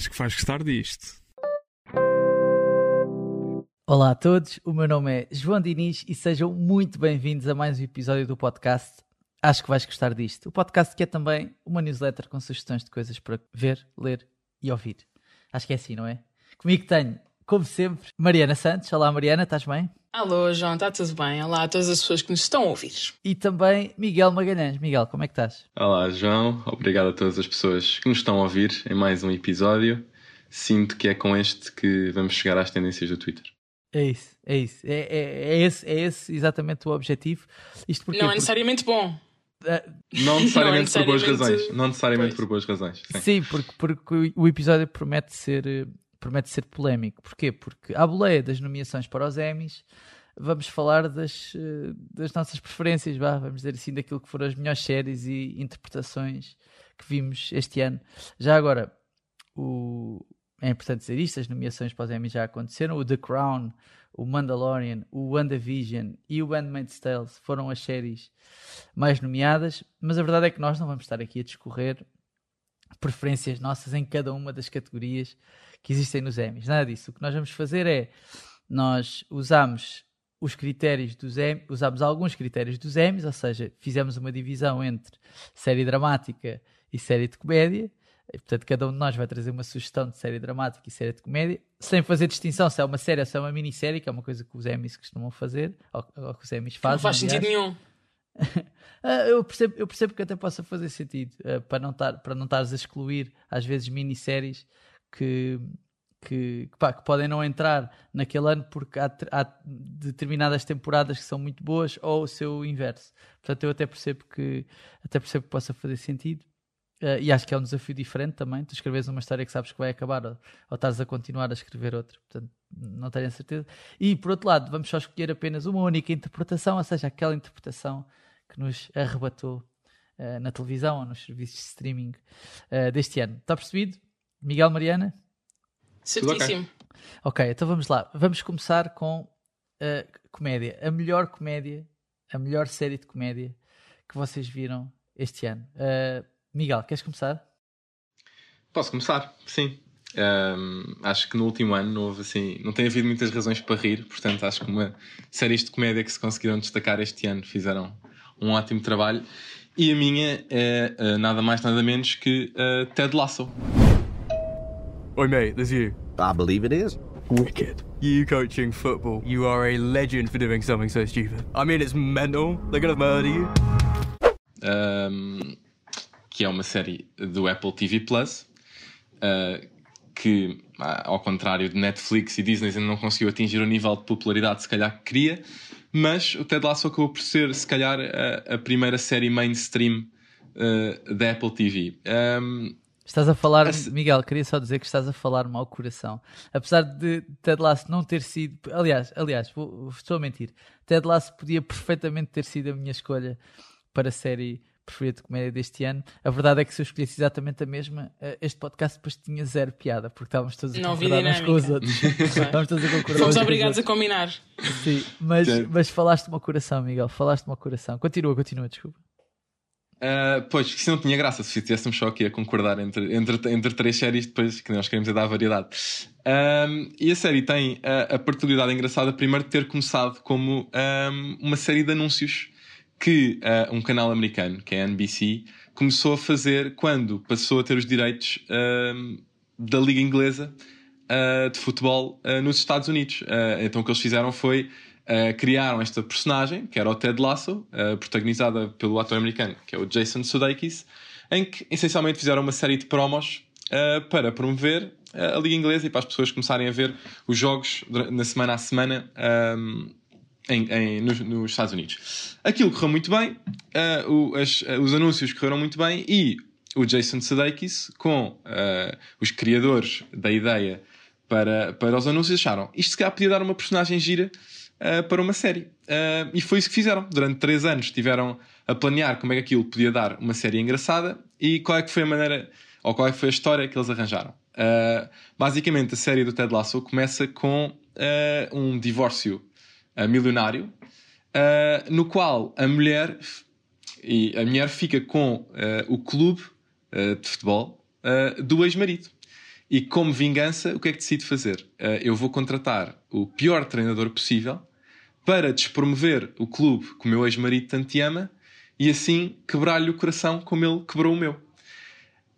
Acho que vais gostar disto. Olá a todos, o meu nome é João Diniz e sejam muito bem-vindos a mais um episódio do podcast. Acho que vais gostar disto. O podcast que é também uma newsletter com sugestões de coisas para ver, ler e ouvir. Acho que é assim, não é? Comigo tenho, como sempre, Mariana Santos. Olá Mariana, estás bem? Alô, João, está tudo bem? Olá a todas as pessoas que nos estão a ouvir. E também Miguel Magalhães. Miguel, como é que estás? Olá, João. Obrigado a todas as pessoas que nos estão a ouvir em mais um episódio. Sinto que é com este que vamos chegar às tendências do Twitter. É isso, é isso. É, é, é esse, é esse exatamente o objetivo. Isto porque, não é necessariamente bom. Não necessariamente, não é necessariamente por boas razões. Não necessariamente pois. por boas razões. Sim, Sim porque, porque o episódio promete ser, promete ser polémico. Porquê? Porque à boleia das nomeações para os Emmys vamos falar das, das nossas preferências, vá, vamos dizer assim, daquilo que foram as melhores séries e interpretações que vimos este ano. Já agora, o, é importante dizer isto, as nomeações para os Emmy já aconteceram, o The Crown, o Mandalorian, o WandaVision e o Handmaid's Tale foram as séries mais nomeadas, mas a verdade é que nós não vamos estar aqui a discorrer preferências nossas em cada uma das categorias que existem nos Emmys, nada disso. O que nós vamos fazer é, nós usamos os critérios dos Emmys, usamos alguns critérios dos Emmys, ou seja, fizemos uma divisão entre série dramática e série de comédia, e, portanto, cada um de nós vai trazer uma sugestão de série dramática e série de comédia, sem fazer distinção se é uma série ou se é uma minissérie, que é uma coisa que os Emmys costumam fazer, ou, ou que os Emmys fazem. Não faz sentido nenhum. Ah, eu, percebo, eu percebo que até possa fazer sentido, uh, para não estar para não estares a excluir, às vezes, minisséries que, que, que, pá, que, podem não entrar naquele ano porque há, há, determinadas temporadas que são muito boas ou o seu inverso. Portanto, eu até percebo que até percebo que possa fazer sentido. Uh, e acho que é um desafio diferente também. Tu escreves uma história que sabes que vai acabar ou, ou estás a continuar a escrever outra. Portanto, não tenho a certeza. E por outro lado, vamos só escolher apenas uma única interpretação, ou seja, aquela interpretação que nos arrebatou uh, na televisão ou nos serviços de streaming uh, deste ano. Está percebido? Miguel Mariana? Certíssimo. Ok, então vamos lá. Vamos começar com a comédia. A melhor comédia, a melhor série de comédia que vocês viram este ano. Uh, Miguel, queres começar? Posso começar, sim. Um, acho que no último ano não houve assim, não tem havido muitas razões para rir, portanto acho que uma séries de comédia que se conseguiram destacar este ano fizeram um ótimo trabalho. E a minha é uh, nada mais nada menos que uh, Ted Lasso. Oi mate, there's you. I believe it is. Wicked. You coaching football. You are a legend for doing something so stupid. I mean, it's mental. They're gonna murder you. Um, que é uma série do Apple TV Plus, uh, que, ao contrário de Netflix e Disney, ainda não conseguiu atingir o nível de popularidade que se calhar que queria, mas o Ted Lasso acabou por ser, se calhar, a, a primeira série mainstream uh, da Apple TV. Um, Estás a falar, Miguel, queria só dizer que estás a falar mal coração. Apesar de Ted Lasso não ter sido, aliás, aliás, vou, estou a mentir. Ted Lasso podia perfeitamente ter sido a minha escolha para a série preferida de comédia deste ano. A verdade é que se eu escolhesse exatamente a mesma, eh, este podcast depois tinha zero piada, porque estávamos todos a concordar uns com os outros. estávamos todos a concordar. Fomos obrigados a combinar. Sim, mas, mas falaste-me ao coração, Miguel, falaste-me ao coração. Continua, continua, desculpa. Uh, pois, isso não tinha graça se estivéssemos só aqui a concordar entre, entre, entre três séries, depois que nós queremos é dar variedade. Um, e a série tem a, a particularidade engraçada, primeiro, de ter começado como um, uma série de anúncios que uh, um canal americano, que é a NBC, começou a fazer quando passou a ter os direitos da Liga Inglesa uh, de futebol nos Estados Unidos. então o que eles fizeram foi Uh, criaram esta personagem, que era o Ted Lasso, uh, protagonizada pelo ator americano, que é o Jason Sudeikis, em que essencialmente fizeram uma série de promos uh, para promover a Liga Inglesa e para as pessoas começarem a ver os jogos na semana a semana um, em, em, nos, nos, Estados Unidos. Aquilo correu muito bem, o, as, os anúncios correram muito bem e o Jason Sudeikis, com os criadores da ideia para, para os anúncios, acharam isto se calhar podia dar uma personagem gira uh, para uma série. Uh, e foi isso que fizeram. Durante três anos estiveram a planear como é que aquilo podia dar uma série engraçada e qual é que foi a maneira, ou qual é que foi a história que eles arranjaram. Uh, basicamente, a série do Ted Lasso começa com um divórcio milionário, no qual a mulher e a mulher fica com o clube de futebol do ex-marido E como vingança, o que é que decido fazer? Eu vou contratar o pior treinador possível para despromover o clube que o meu ex-marido tanto ama e assim quebrar-lhe o coração como ele quebrou o meu.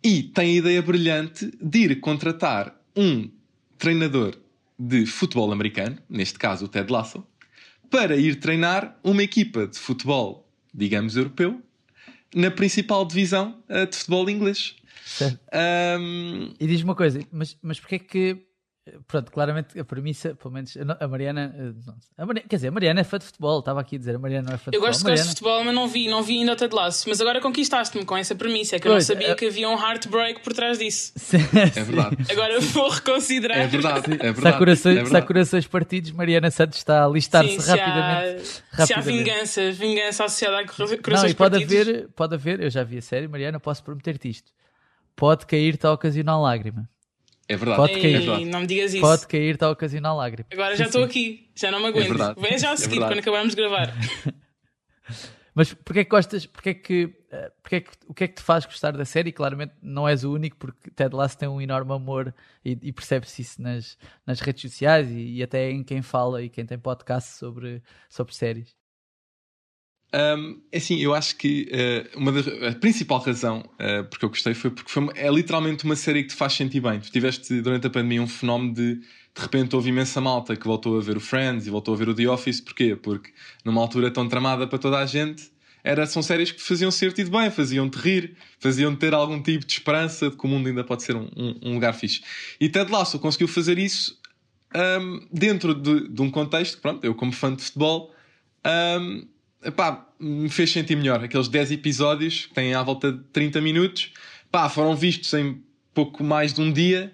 E tem a ideia brilhante de ir contratar um treinador de futebol americano, neste caso o Ted Lasso, para ir treinar uma equipa de futebol, digamos, europeu, na principal divisão uh, de futebol inglês. Um... E diz-me uma coisa, mas, mas porquê é que Pronto, claramente a premissa, pelo menos a Mariana, eh, não, a Mariana, quer dizer, a Mariana é fã de futebol, estava aqui a dizer, a Mariana não é fã de futebol. Eu gosto, Mariana... de futebol, mas não vi, não vi ainda o Ted Lasso. Mas agora conquistaste-me com essa premissa, é que eu pois, não sabia é... que havia um heartbreak por trás disso. Sim, é verdade. Agora vou reconsiderar. É verdade, é verdade. Se há corações, é se há corações partidos, Mariana Santos está a listar-se rapidamente, se há, Se há vingança, vingança associada a corações não, e pode partidos. haver, pode haver, eu já vi a série, Mariana, posso prometer-te isto. Pode cair-te a ocasional lágrima. É verdade. Pode cair. Ei, é verdade. Não me digas isso. Pode cair, está a ocasionar lágrimas. Agora já estou aqui, já não me aguento. É verdade. Vem já a seguir, é quando acabarmos de gravar. Mas porquê é que gostas? Porquê é que, eh, porquê é que, o que é que te faz gostar da série? Claramente não és o único, porque Ted Lasso tem um enorme amor e, e percebe-se isso nas, nas redes sociais e, e, até em quem fala e quem tem podcast sobre, sobre séries. Um, é assim, eu acho que uh, uma da, a principal razão uh, porque eu gostei foi porque foi é literalmente uma série que te faz sentir bem. Tu tiveste durante a pandemia um fenómeno de de repente houve imensa malta que voltou a ver o Friends e voltou a ver o The Office. Porquê? Porque numa altura tão tramada para toda a gente, era, são séries que faziam sentir bem, faziam-te rir, faziam-te ter algum tipo de esperança de que o mundo ainda pode ser um, um, um lugar fixe. E Ted Lasso conseguiu fazer isso um, dentro de, de, um contexto, pronto, eu como fã de futebol, um, me fez sentir melhor. Aqueles 10 episódios, que têm à volta de 30 minutos, foram vistos em pouco mais de um dia.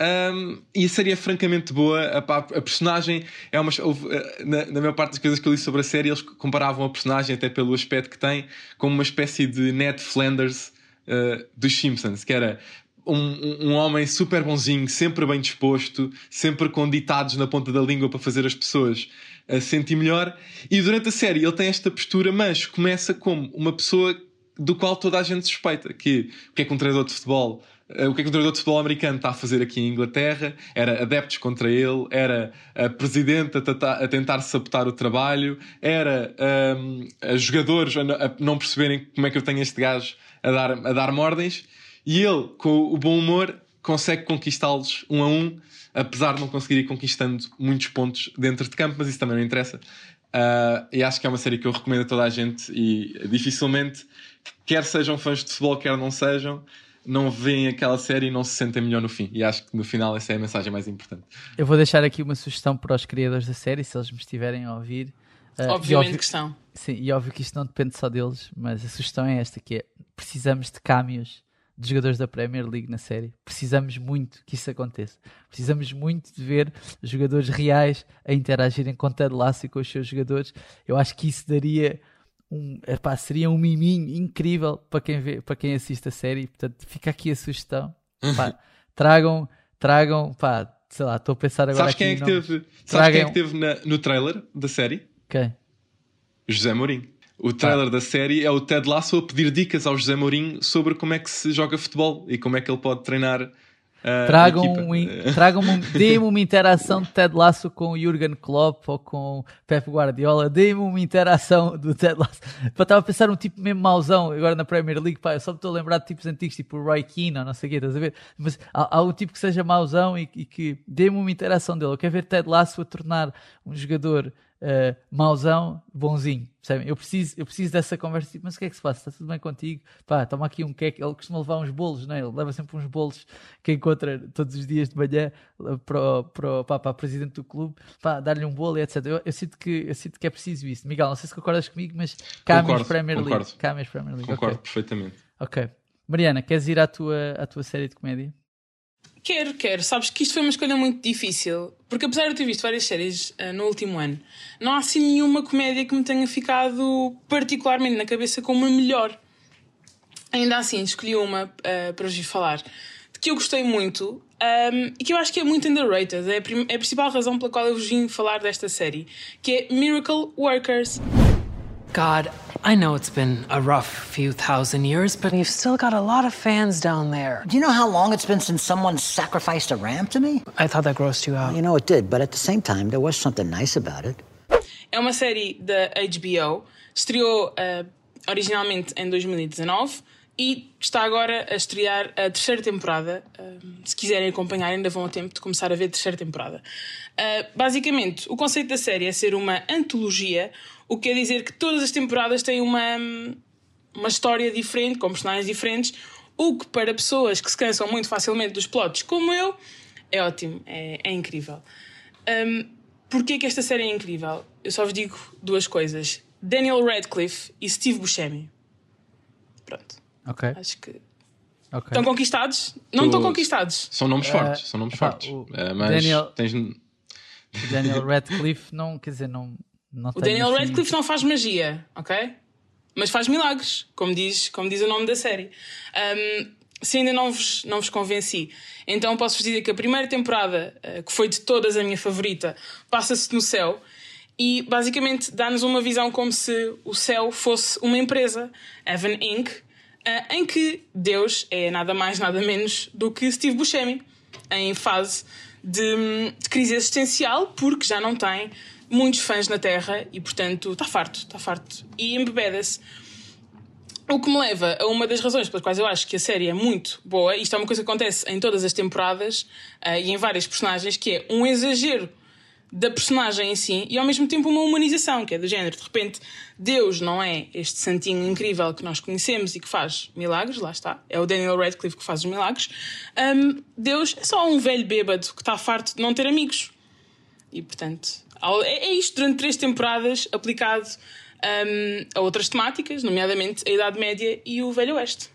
Um, e a série é francamente boa. A, a, personagem é uma. Houve, eh, na, na maior parte das coisas que eu li sobre a série, eles comparavam a personagem, até pelo aspecto que tem, como uma espécie de Ned Flanders uh, dos Simpsons, que era um, um, homem super bonzinho, sempre bem disposto, sempre com ditados na ponta da língua para fazer as pessoas a sentir melhor. E durante a série ele tem esta postura, mas começa como uma pessoa do qual toda a gente suspeita. Que o que é que um treinador de futebol. Eh, o que é que um treinador de futebol americano está a fazer aqui em Inglaterra? Era adeptos contra ele, era a presidente a, a tentar sabotar o trabalho, era um, a jogadores a, não perceberem como é que eu tenho este gajo a dar, a dar ordens. E ele, com o bom humor, consegue conquistá-los um a um, apesar de não conseguir ir conquistando muitos pontos dentro de campo, mas isso também não interessa. Uh, e acho que é uma série que eu recomendo a toda a gente e dificilmente, quer sejam fãs de futebol, quer não sejam, não veem aquela série e não se sentem melhor no fim. E acho que no final essa é a mensagem mais importante. Eu vou deixar aqui uma sugestão para os criadores da série, se eles me estiverem a ouvir. Uh, Obviamente óbvio, que estão. Sim, e óbvio que isto não depende só deles, mas a sugestão é esta, que é precisamos de caminhos de jogadores da Premier League na série. Precisamos muito que isso aconteça. Precisamos muito de ver jogadores reais a interagirem com Ted Lasso e com os seus jogadores. Eu acho que isso daria um, epá, seria um miminho incrível para quem, vê, para quem assiste a série. Portanto, fica aqui a sugestão. Pá, tragam, tragam, pá, sei lá, estou a pensar agora. Sabes quem é que teve, sabes quem é que teve na, no trailer da série? Quem? José Mourinho. O trailer ah. da série é o Ted Lasso a pedir dicas ao José Mourinho sobre como é que se joga futebol e como é que ele pode treinar Uh, tragam um, tragam um, deem-me uma interação de Ted Lasso com o Jurgen Klopp ou com Pep Guardiola, deem-me uma interação do Ted Lasso. Estava a pensar um tipo mesmo mauzão agora na Premier League, pá, eu só me estou a lembrar de tipos antigos, tipo o Roy Keane ou não sei o quê, estás a ver? Mas há, há um tipo que seja mauzão e, e que deem-me uma interação dele. Eu quero ver Ted Lasso a tornar um jogador uh, mauzão, bonzinho. Percebem? Eu preciso, eu preciso dessa conversa. Tipo, mas o que é que se passa? Está tudo bem contigo? Pá, toma aqui um queque. Ele costuma levar uns bolos, não é? Ele leva sempre uns bolos que encontra todos os dias de manhã para, para, para, para a presidente do clube. Pá, dar-lhe um bolo e etc. Eu, eu, sinto que, eu sinto que é preciso isso. Miguel, não sei se concordas comigo, mas Camis Premier League. Concordo. Premier League. Concordo okay. perfeitamente. Ok. Mariana, queres ir à tua, à tua série de comédia? Quero, quero. Sabes que isto foi uma escolha muito difícil, porque apesar de eu ter visto várias séries uh, no último ano, não há assim nenhuma comédia que me tenha ficado particularmente na cabeça como a melhor. Ainda assim, escolhi uma uh, para vos falar, de que eu gostei muito um, e que eu acho que é muito underrated. É a, é a principal razão pela qual eu vos vim falar desta série, que é Miracle Workers. God, I know it's been a rough few thousand years, but you've still got a lot of fans down there. Do you know how long it's been since someone sacrificed a ram to me? I thought that grossed you out. You know, it did, but at the same time, there was something nice about it. É uma série da HBO, estreou uh, originalmente em 2019 e está agora a estrear a terceira temporada. Uh, se quiserem acompanhar, ainda vão a tempo de começar a ver a terceira temporada. Uh, basicamente, o conceito da série é ser uma antologia, o que quer dizer que todas as temporadas têm uma, uma história diferente, com personagens diferentes, o que para pessoas que se cansam muito facilmente dos plots, como eu, é ótimo, é, é incrível. Um, Porquê que esta série é incrível? Eu só vos digo duas coisas: Daniel Radcliffe e Steve Buscemi. Pronto. Ok. Acho que. ok. Estão conquistados? Não Tu- estão conquistados. São nomes Eh, fortes, são nomes pá, fortes. Eh, mas Daniel- tens. Daniel Radcliffe não, quer dizer, não, não O Daniel assim- Radcliffe não faz magia, ok? Mas faz milagres, como diz, como diz o nome da série. Um, se ainda não vos, não vos convenci, então posso-vos dizer que a primeira temporada, uh, que foi de todas a minha favorita, passa-se no céu e basicamente dá-nos uma visão como se o céu fosse uma empresa, Evan Inc., uh, em que Deus é nada mais, nada menos do que Steve Buscemi, em fase de, de crise existencial, porque já não tem muitos fãs na Terra e, portanto, está farto, está farto. E embebeda-se. O que me leva a uma das razões pelas quais eu acho que a série é muito boa, isto é uma coisa que acontece em todas as temporadas ah, e em várias personagens, que é um exagero da personagem em si e ao mesmo tempo uma humanização, que é do género. De repente, Deus não é este santinho incrível que nós conhecemos e que faz milagres, lá está, é o Daniel Radcliffe que faz os milagres. Ahm, Deus é só um velho bêbado que está farto de não ter amigos. E portanto, é é isto durante três temporadas aplicado ahm, a outras temáticas, nomeadamente a Idade Média e o Velho Oeste.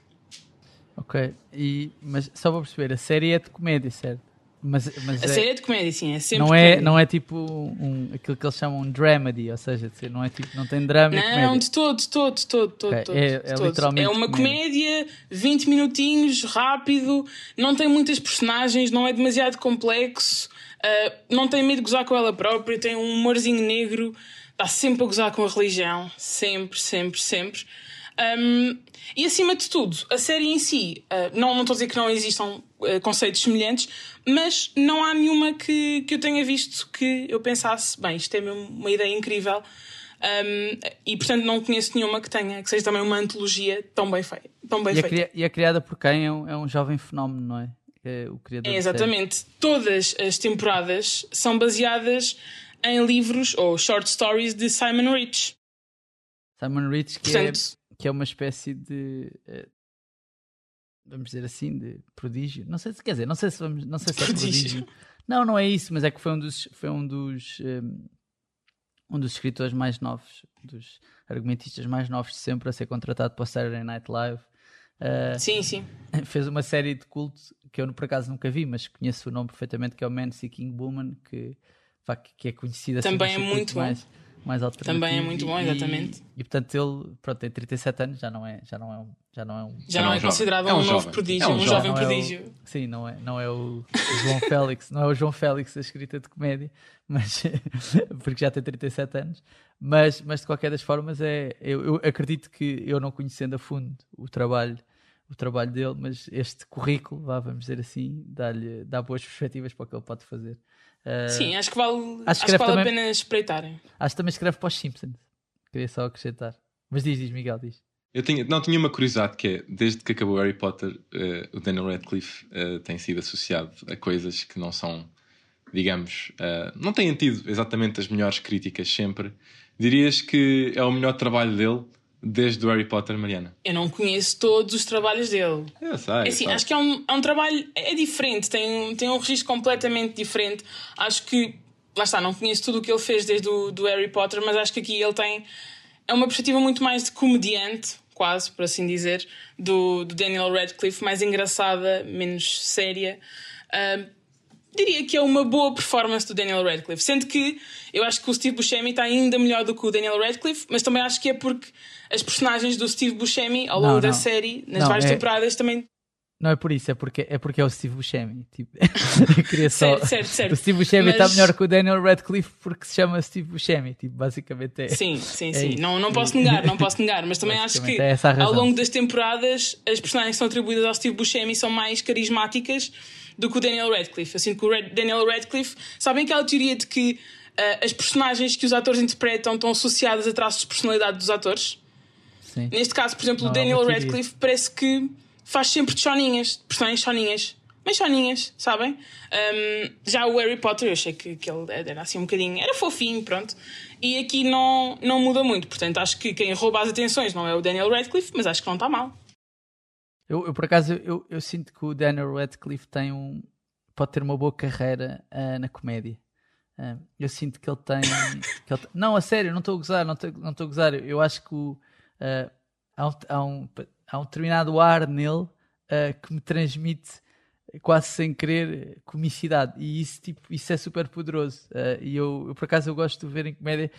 Ok, e, mas só para perceber, a série é de comédia, certo? Mas, mas A é- série é de comédia, sim, é sempre não, é, comédia. não é tipo um, aquilo que eles chamam um dramedy, ou seja, de não é tipo, não tem drama e Não, de todo, de todo, de todo, de todo, de é- de é todo. literalmente É uma comédia. comédia, 20 minutinhos, rápido, não tem muitas personagens, não é demasiado complexo, ah, não tem medo de gozar com ela própria, tem um humorzinho negro, está sempre a gozar com a religião, sempre, sempre, sempre. Um, e acima de tudo, a série em si, ah, não, não estou a dizer que não existam ah, conceitos semelhantes, mas não há nenhuma que, que eu tenha visto que eu pensasse, bem, isto é mesmo uma ideia incrível. Um, e portanto não conheço nenhuma que tenha, que seja também uma antologia tão bem feita. Tão bem E é, feita. e é criada por quem? É um, é um jovem fenómeno, não é? É o criador É, exatamente. Todas as temporadas são baseadas em livros ou short stories de Simon Rich. Simon Rich, que, Portanto, é, que é uma espécie de. eh, vamos dizer assim, de prodígio. Não sei se quer dizer, não sei se, vamos, não sei se é Prodígio. prodígio. Não, não é isso, mas é que foi um dos. Foi um dos eh, um dos escritores mais novos, dos argumentistas mais novos de sempre a ser contratado para o Saturday Night Live. Sim, sim. fez uma série de culto que eu por acaso nunca vi, mas conheço o nome perfeitamente, que é o Man Seeking Woman, que, que é conhecido assim Também é muito bom. Mais, alternativo. Também é muito bom, E- exatamente. E, portanto ele pronto, tem 37 anos, já não é, já não é, um, já não é um. Já É não um é jovem. considerado É um um, novo jovem. prodígio, É um um, jovem. jovem não é o- prodígio. sim, não é, não é o, o João Félix, não é o João Félix a escrita de comédia, mas porque já tem 37 anos. Mas, mas de qualquer das formas é, eu, eu acredito que eu não conhecendo a fundo o trabalho o trabalho dele, mas este currículo, vá, vamos dizer assim, dá-lhe dá boas perspectivas para o que ele pode fazer. Uh, Sim, acho que vale, Acho acho que que escreve vale a também- pena espreitarem. Acho que também escreve para os Simpsons. Queria só acrescentar. Mas diz, diz, Miguel, diz. Eu tinha, não, tinha uma curiosidade que é, desde que acabou Harry Potter, eh, o Daniel Radcliffe eh, tem sido associado a coisas que não são, digamos, eh, não têm tido exatamente as melhores críticas sempre. Dirias que é o melhor trabalho dele desde o Harry Potter, Mariana? Eu não conheço todos os trabalhos dele. Eu sei. É eu assim, sei. acho que é um, é um trabalho é diferente, tem, um- tem um registro completamente diferente. Acho que, lá está, não conheço tudo o que ele fez desde o do Harry Potter, mas acho que aqui ele tem é uma perspectiva muito mais de comediante, quase, por assim dizer, do, do Daniel Radcliffe, mais engraçada, menos séria. Ah, diria que é uma boa performance do Daniel Radcliffe, sendo que eu acho que o Steve Buscemi está ainda melhor do que o Daniel Radcliffe, mas também acho que é porque as personagens do Steve Buscemi ao longo Não, da não. série, nas Não, várias é- temporadas, também Não é por isso, é porque é, porque é o Steve Buscemi. Tipo, eu queria só... Certo, certo, certo. O Steve Buscemi está Mas- melhor que o Daniel Radcliffe porque se chama Steve Buscemi. Tipo, basicamente é. Sim, sim, É sim. isso. Não, não posso negar, não posso negar, mas também acho que é ao longo das temporadas as personagens que são atribuídas ao Steve Buscemi são mais carismáticas do que o Daniel Radcliffe. Eu sinto que o Daniel Radcliffe, sabem aquela teoria de que ah, as personagens que os atores interpretam estão associadas a traços de personalidade dos atores? Sim. Neste caso, por exemplo, Não, o é Daniel. Radcliffe parece que faz sempre de choninhas, de personagens choninhas. Mas choninhas, sabem? Um, já o Harry Potter, eu achei que, que ele era assim um bocadinho. Era fofinho, pronto. E aqui não, não muda muito. Portanto, acho que quem rouba as atenções não é o Daniel Radcliffe, mas acho que não está mal. Eu, eu, por acaso, eu, eu sinto que o Daniel Radcliffe tem um. pode ter uma boa carreira ah, na comédia. Ah, eu sinto que ele tem. que ele não, a sério, não estou a gozar, não estou a gozar. Eu acho que o, ah, há, um, há, um, há um determinado ar nele ah, que me transmite quase sem querer comicidade e isso, tipo, isso é super poderoso. Ah, e eu, eu, por acaso, eu gosto de ver em comédia.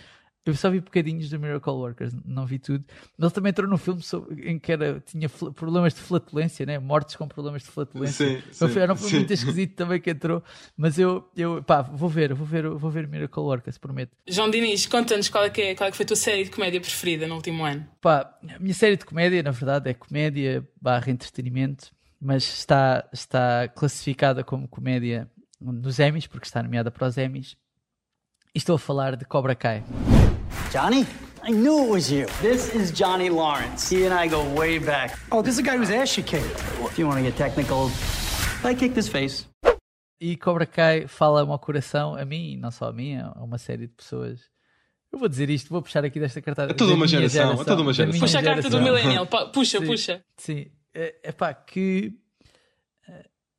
Eu só vi bocadinhos do Miracle Workers, não vi tudo. Mas ele também entrou num filme sobre- em que era, tinha fl- problemas de flatulência, né? mortes com problemas de flatulência. Sim, Foi- sim, era um filme sim. muito esquisito também que entrou. Mas eu, eu pá, vou ver, vou ver, vou ver Miracle Workers, prometo. João Diniz, conta-nos qual, é que é, qual é que foi a tua série de comédia preferida no último ano. Pá, a minha série de comédia, na verdade, é comédia barra entretenimento, mas está, está classificada como comédia nos Emmys, porque está nomeada para os Emmys. E estou a falar de Cobra Kai. Johnny? I knew it was you. This is Johnny Lawrence. He and I go way back. Oh, this is the guy whose ass you kicked. If you want to get technical, I kicked his face. E Cobra Kai fala-me ao coração, a mim, e não só a mim, a uma série de pessoas. Eu vou dizer isto, vou puxar aqui desta cartada. É toda da uma minha geração, é toda uma geração. Puxa a carta do geração. Millennial, pá, puxa, Sim, puxa. Sim, é, é pá, que,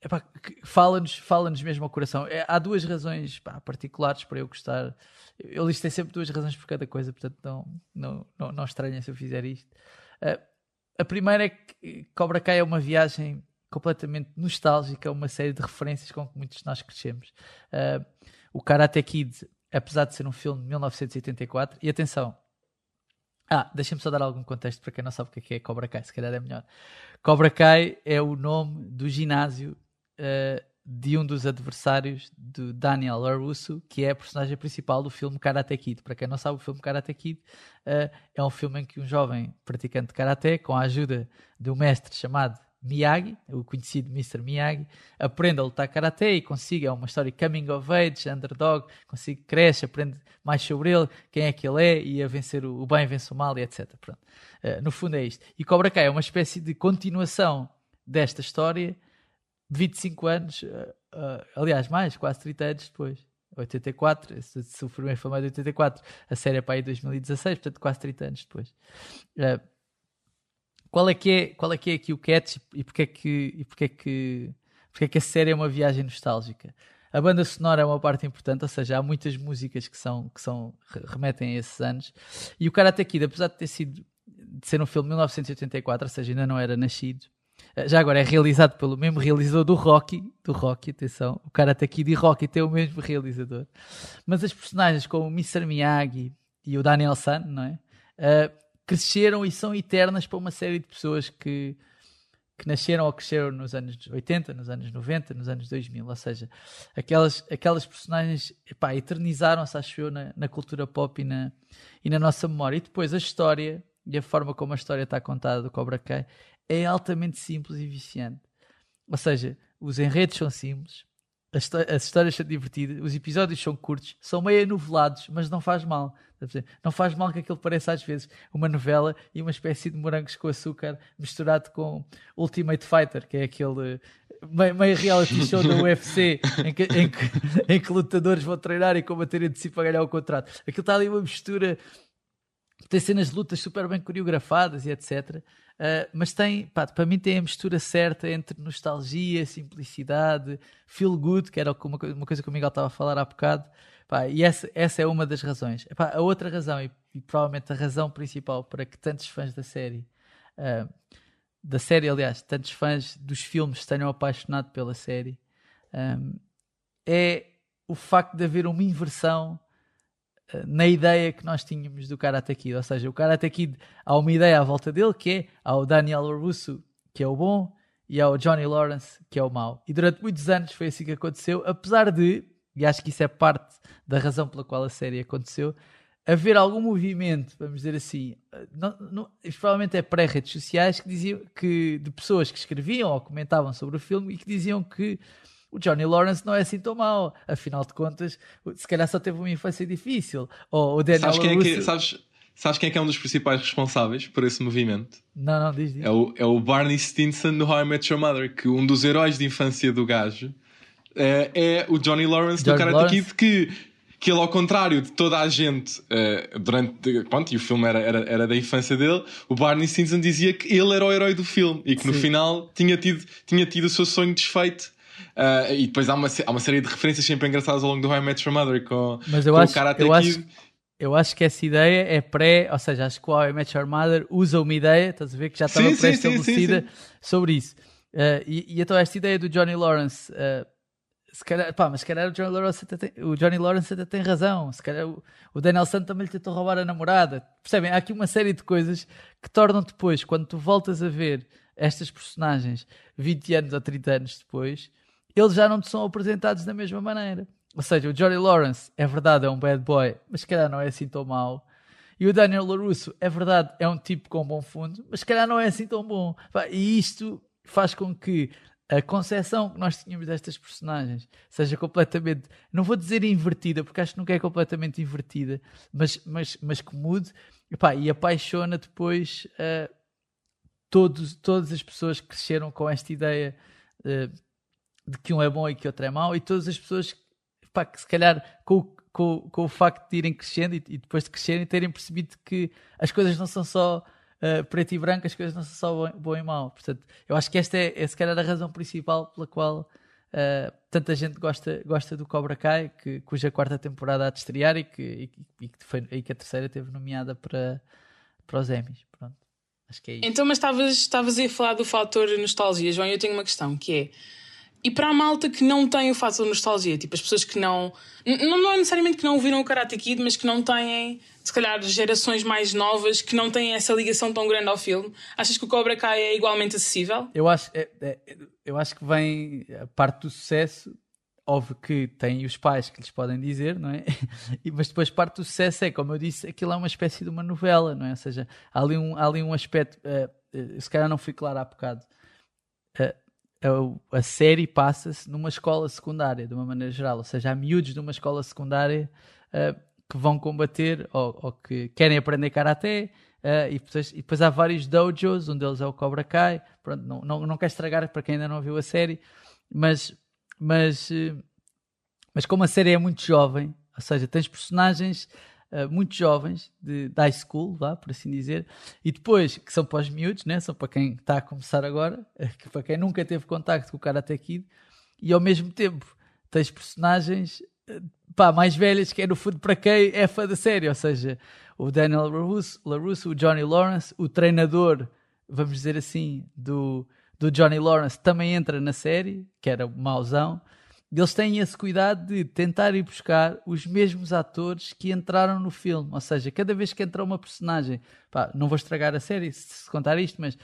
é pá, que fala-nos fala mesmo ao coração. É, há duas razões pá, particulares para eu gostar. Eu listei sempre duas razões por cada coisa, portanto não, não, não, não estranha se eu fizer isto. Ah, a primeira é que Cobra Kai é uma viagem completamente nostálgica, uma série de referências com que muitos de nós crescemos. Ah, o Karate Kid, apesar de ser um filme de 1984, e atenção, ah, deixa-me só dar algum contexto para quem não sabe o que é, é Cobra Kai, se calhar é melhor. Cobra Kai é o nome do ginásio eh, de um dos adversários do Daniel LaRusso, que é a personagem principal do filme Karate Kid. Para quem não sabe, o filme Karate Kid eh, é um filme em que um jovem praticante de Karate, com a ajuda de um mestre chamado Miyagi, o conhecido Mr. Miyagi, aprende a lutar Karate e consiga, é uma história coming of age, underdog, consiga, cresce, aprende mais sobre ele, quem é que ele é e a vencer o, o bem vence o mal e etc. Pronto. Eh, no fundo é isto. E Cobra Kai é uma espécie de continuação desta história 25 anos, eh, eh, aliás, mais, quase 30 anos depois. 84, se, o filme é de 84, a série é para aí 2016, portanto quase 30 anos depois. Eh, qual é que é, qual é que é aqui o catch e porque é que, e porque é que, porque é que a série é uma viagem nostálgica? A banda sonora é uma parte importante, ou seja, há muitas músicas que são que são re- remetem a esses anos. E o Karate Kid, apesar de ter sido de ser um filme de 1984, ou seja, ainda não era nascido, já agora é realizado pelo mesmo realizador do Rocky, do Rocky, atenção, o Karate Kid e Rocky tem o mesmo realizador. Mas as personagens como o Mr. Miyagi e o Daniel San, não é? Eh, cresceram e são eternas para uma série de pessoas que, que nasceram ou cresceram nos anos 80, nos anos 90, nos anos 2000. Ou seja, aquelas, aquelas personagens eternizaram-se, acho eu, na, na cultura pop e na, e na nossa memória. E depois a história e a forma como a história está contada do Cobra Kai é altamente simples e viciante. Ou seja, os enredos são simples, as, histó- as histórias são divertidas, os episódios são curtos, são meio novelados, mas não faz mal. Perceber? Não faz mal que aquilo pareça às vezes uma novela e uma espécie de morangos com açúcar misturado com Ultimate Fighter, que é aquele meio, meio reality show da UFC em que, em, que, em que lutadores vão treinar e combater entre si para ganhar o contrato. Aquilo está ali uma mistura tem cenas de lutas super bem coreografadas e etc. Uh, mas tem, pá, para mim tem a mistura certa entre nostalgia, simplicidade, feel good, que era uma, co- uma coisa que o Miguel estava a falar há bocado. Pá, e essa, essa é uma das razões. A outra razão, e, e provavelmente a razão principal para que tantos fãs da série, uh, da série, aliás, tantos fãs dos filmes tenham apaixonado pela série, um, é o facto de haver uma inversão na ideia que nós tínhamos do Karate Kid. Ou seja, o Karate Kid há uma ideia à volta dele que é há o Daniel Russo, que é o bom, e ao Johnny Lawrence, que é o mau. E durante muitos anos foi assim que aconteceu, apesar de, e acho que isso é parte da razão pela qual a série aconteceu, haver algum movimento, vamos dizer assim, não, não, provavelmente é pré-redes sociais, que diziam que, de pessoas que escreviam ou comentavam sobre o filme e que diziam que o Johnny Lawrence não é assim tão mau, afinal de contas, se calhar só teve uma infância difícil. Ou o Daniel sabes quem, é que, sabes, sabes quem é que é um dos principais responsáveis por esse movimento? Não, não, diz, diz. É o, é o Barney Stinson do How I Met Your Mother, que um dos heróis de infância do gajo é, é o Johnny Lawrence Johnny do Karate Lawrence. Kid, que que ele, ao contrário de toda a gente, uh, durante. Pronto, e o filme era, era, era da infância dele, o Barney Stinson dizia que ele era o herói do filme e que Sim. no final tinha tido, tinha tido o seu sonho desfeito. Uh, e depois há uma, há uma série de referências sempre engraçadas ao longo do High Match Your Mother com, Mas eu com acho, o Karate eu Kid. Acho, eu acho que essa ideia é pré, ou seja, acho que o How I Met Your Mother usa uma ideia, estás a ver, que já estava pré-estabelecida sobre isso. Uh, e, e, então esta ideia do Johnny Lawrence uh, se calhar, pá, mas se calhar o Johnny Lawrence até tem, o Johnny Lawrence até tem razão. Se calhar o, o Daniel Santos também lhe tentou roubar a namorada. Percebem? Há aqui uma série de coisas que tornam depois, quando tu voltas a ver estas personagens 20 anos ou 30 anos depois, eles já não te são apresentados da mesma maneira. Ou seja, o Johnny Lawrence, é verdade, é um bad boy, mas se calhar não é assim tão mau. E o Daniel LaRusso, é verdade, é um tipo com bom fundo, mas se calhar não é assim tão bom. E isto faz com que a concepção que nós tínhamos destas personagens seja completamente, não vou dizer invertida, porque acho que nunca é completamente invertida, mas, mas, mas que mude epá, e apaixona depois uh, todos, todas as pessoas que cresceram com esta ideia uh, de que um é bom e que outro é mau, e todas as pessoas epá, que se calhar com, com, com o facto de irem crescendo e, e depois de crescerem terem percebido que as coisas não são só uh, preto e branco, as coisas não são só bom, bom e mau. Portanto, eu acho que esta é, é se calhar a razão principal pela qual uh, tanta gente gosta, gosta do Cobra Kai, que, cuja quarta temporada há de estrear e que, e, e, que foi, e que a terceira teve nomeada para, para os Emmys. Pronto. Acho que é isso. Então, mas estavas a falar do fator nostalgia, João, eu tenho uma questão que é e para a malta que não tem o fator nostalgia, tipo as pessoas que não. Não, não é necessariamente que não ouviram o Karate Kid, mas que não têm, se calhar, gerações mais novas que não têm essa ligação tão grande ao filme. Achas que o Cobra Kai é igualmente acessível? Eu acho, é, é, eu acho que vem a parte do sucesso. Óbvio que tem os pais que lhes podem dizer, não é? Mas depois parte do sucesso é, como eu disse, aquilo é uma espécie de uma novela, não é? Ou seja, há ali um, há ali um aspecto. Uh, uh, se calhar não fui claro há bocado. Uh, a, a série passa-se numa escola secundária, de uma maneira geral. Ou seja, há miúdos de uma escola secundária uh, que vão combater ou, ou, que querem aprender karaté. Uh, e, depois, e, depois, há vários dojos, um deles é o Cobra Kai. Pronto, não, não, não quero estragar para quem ainda não viu a série, mas, mas, uh, mas como a série é muito jovem, ou seja, tens personagens uh, muito jovens, de, de high school, vá, por assim dizer, e depois, que são para os miúdos, né? são para quem está a começar agora, que para quem nunca teve contacto com o Karate Kid, e ao mesmo tempo tens personagens uh, pá, mais velhas, que é no fundo para quem é fã da série, ou seja, o Daniel LaRusso, LaRusso o Johnny Lawrence, o treinador, vamos dizer assim, do, do Johnny Lawrence também entra na série, que era mauzão, eles têm esse cuidado de tentar ir buscar os mesmos atores que entraram no filme. Ou seja, cada vez que entra uma personagem, pá, não vou estragar a série se contar isto, mas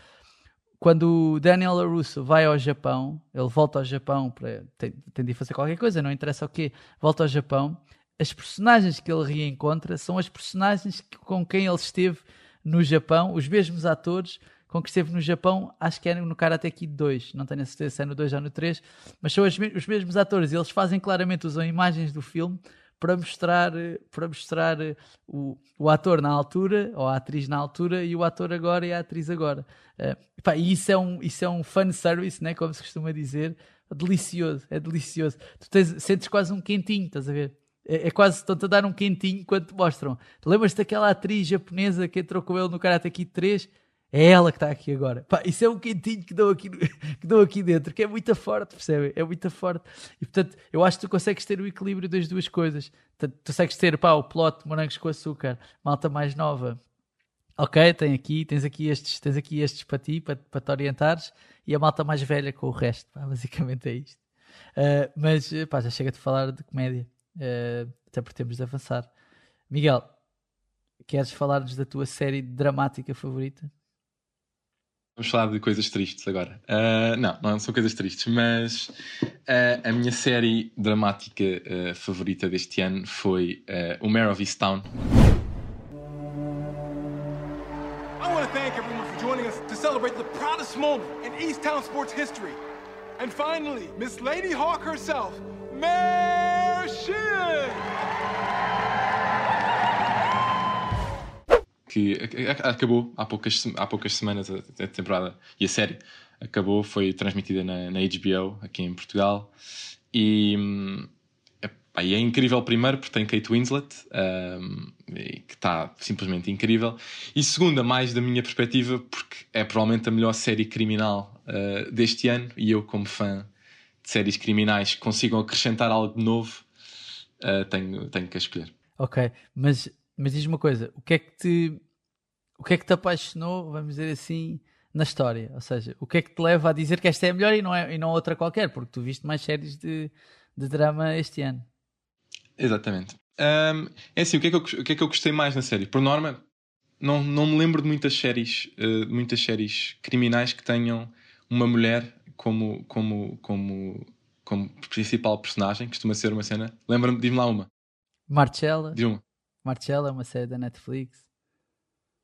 quando o Daniel LaRusso vai ao Japão, ele volta ao Japão para tem, tem de fazer qualquer coisa, não interessa o quê, volta ao Japão, as personagens que ele reencontra são as personagens com quem ele esteve no Japão, os mesmos atores com que esteve no Japão, acho que é no Karate Kid 2, não tenho a certeza se é no 2 ou no 3, mas são os, os mesmos atores eles fazem claramente, usam imagens do filme para mostrar, para mostrar o, o ator na altura, ou a atriz na altura, e o ator agora e a atriz agora. Uh, e isso é um, isso é um fan service, né, como se costuma dizer, delicioso, é delicioso. Tu tens, sentes quase um quentinho, estás a ver? É, é quase, estão-te a dar um quentinho quando te mostram. Lembras-te daquela atriz japonesa que entrou com ele no Karate Kid 3? É ela que está aqui agora. Pá, isso é um quentinho que dou, aqui, que dou aqui dentro, que é muito forte, percebem? É muito forte. E portanto, eu acho que tu consegues ter o equilíbrio das duas coisas. Tu, tu consegues ter pá, o plot de morangos com açúcar, malta mais nova. Ok, tem aqui, tens aqui estes, tens aqui estes para ti, para, para te orientares, e a malta mais velha com o resto. Pá, basicamente é isto. Uh, mas pá, já chega de falar de comédia, uh, até porque temos de avançar. Miguel, queres falar-nos da tua série dramática favorita? Vamos falar de coisas tristes agora. Uh, não, não são coisas tristes, mas uh, a minha série dramática uh, favorita deste ano foi o Mare of Easttown. I want to thank everyone for joining us to celebrate the proudest moment in Easttown sports history. And finally, Miss Lady Hawk herself, Mayor Sheehan! Que acabou há poucas, há poucas semanas a, temporada e a série acabou, foi transmitida na, na HBO aqui em Portugal e, epá, e é incrível primeiro porque tem Kate Winslet um, que está simplesmente incrível e segunda, mais da minha perspectiva porque é provavelmente a melhor série criminal uh, deste ano e eu como fã de séries criminais que consigam acrescentar algo de novo uh, tenho, tenho que escolher. Ok, mas mas diz uma coisa, o que é que te o que é que te apaixonou, vamos dizer assim, na história? Ou seja, o que é que te leva a dizer que esta é a melhor e não, é, e não outra qualquer? Porque tu viste mais séries de, de drama este ano. Exatamente. Um, é assim, o que é, que eu, o que é que eu gostei mais na série? Por norma, não, não me lembro de muitas séries, uh, muitas séries criminais que tenham uma mulher como, como, como, como principal personagem. Costuma ser uma cena. Lembra-me, diz-me lá uma. Marcella. Diz uma. Marcella é uma série da Netflix.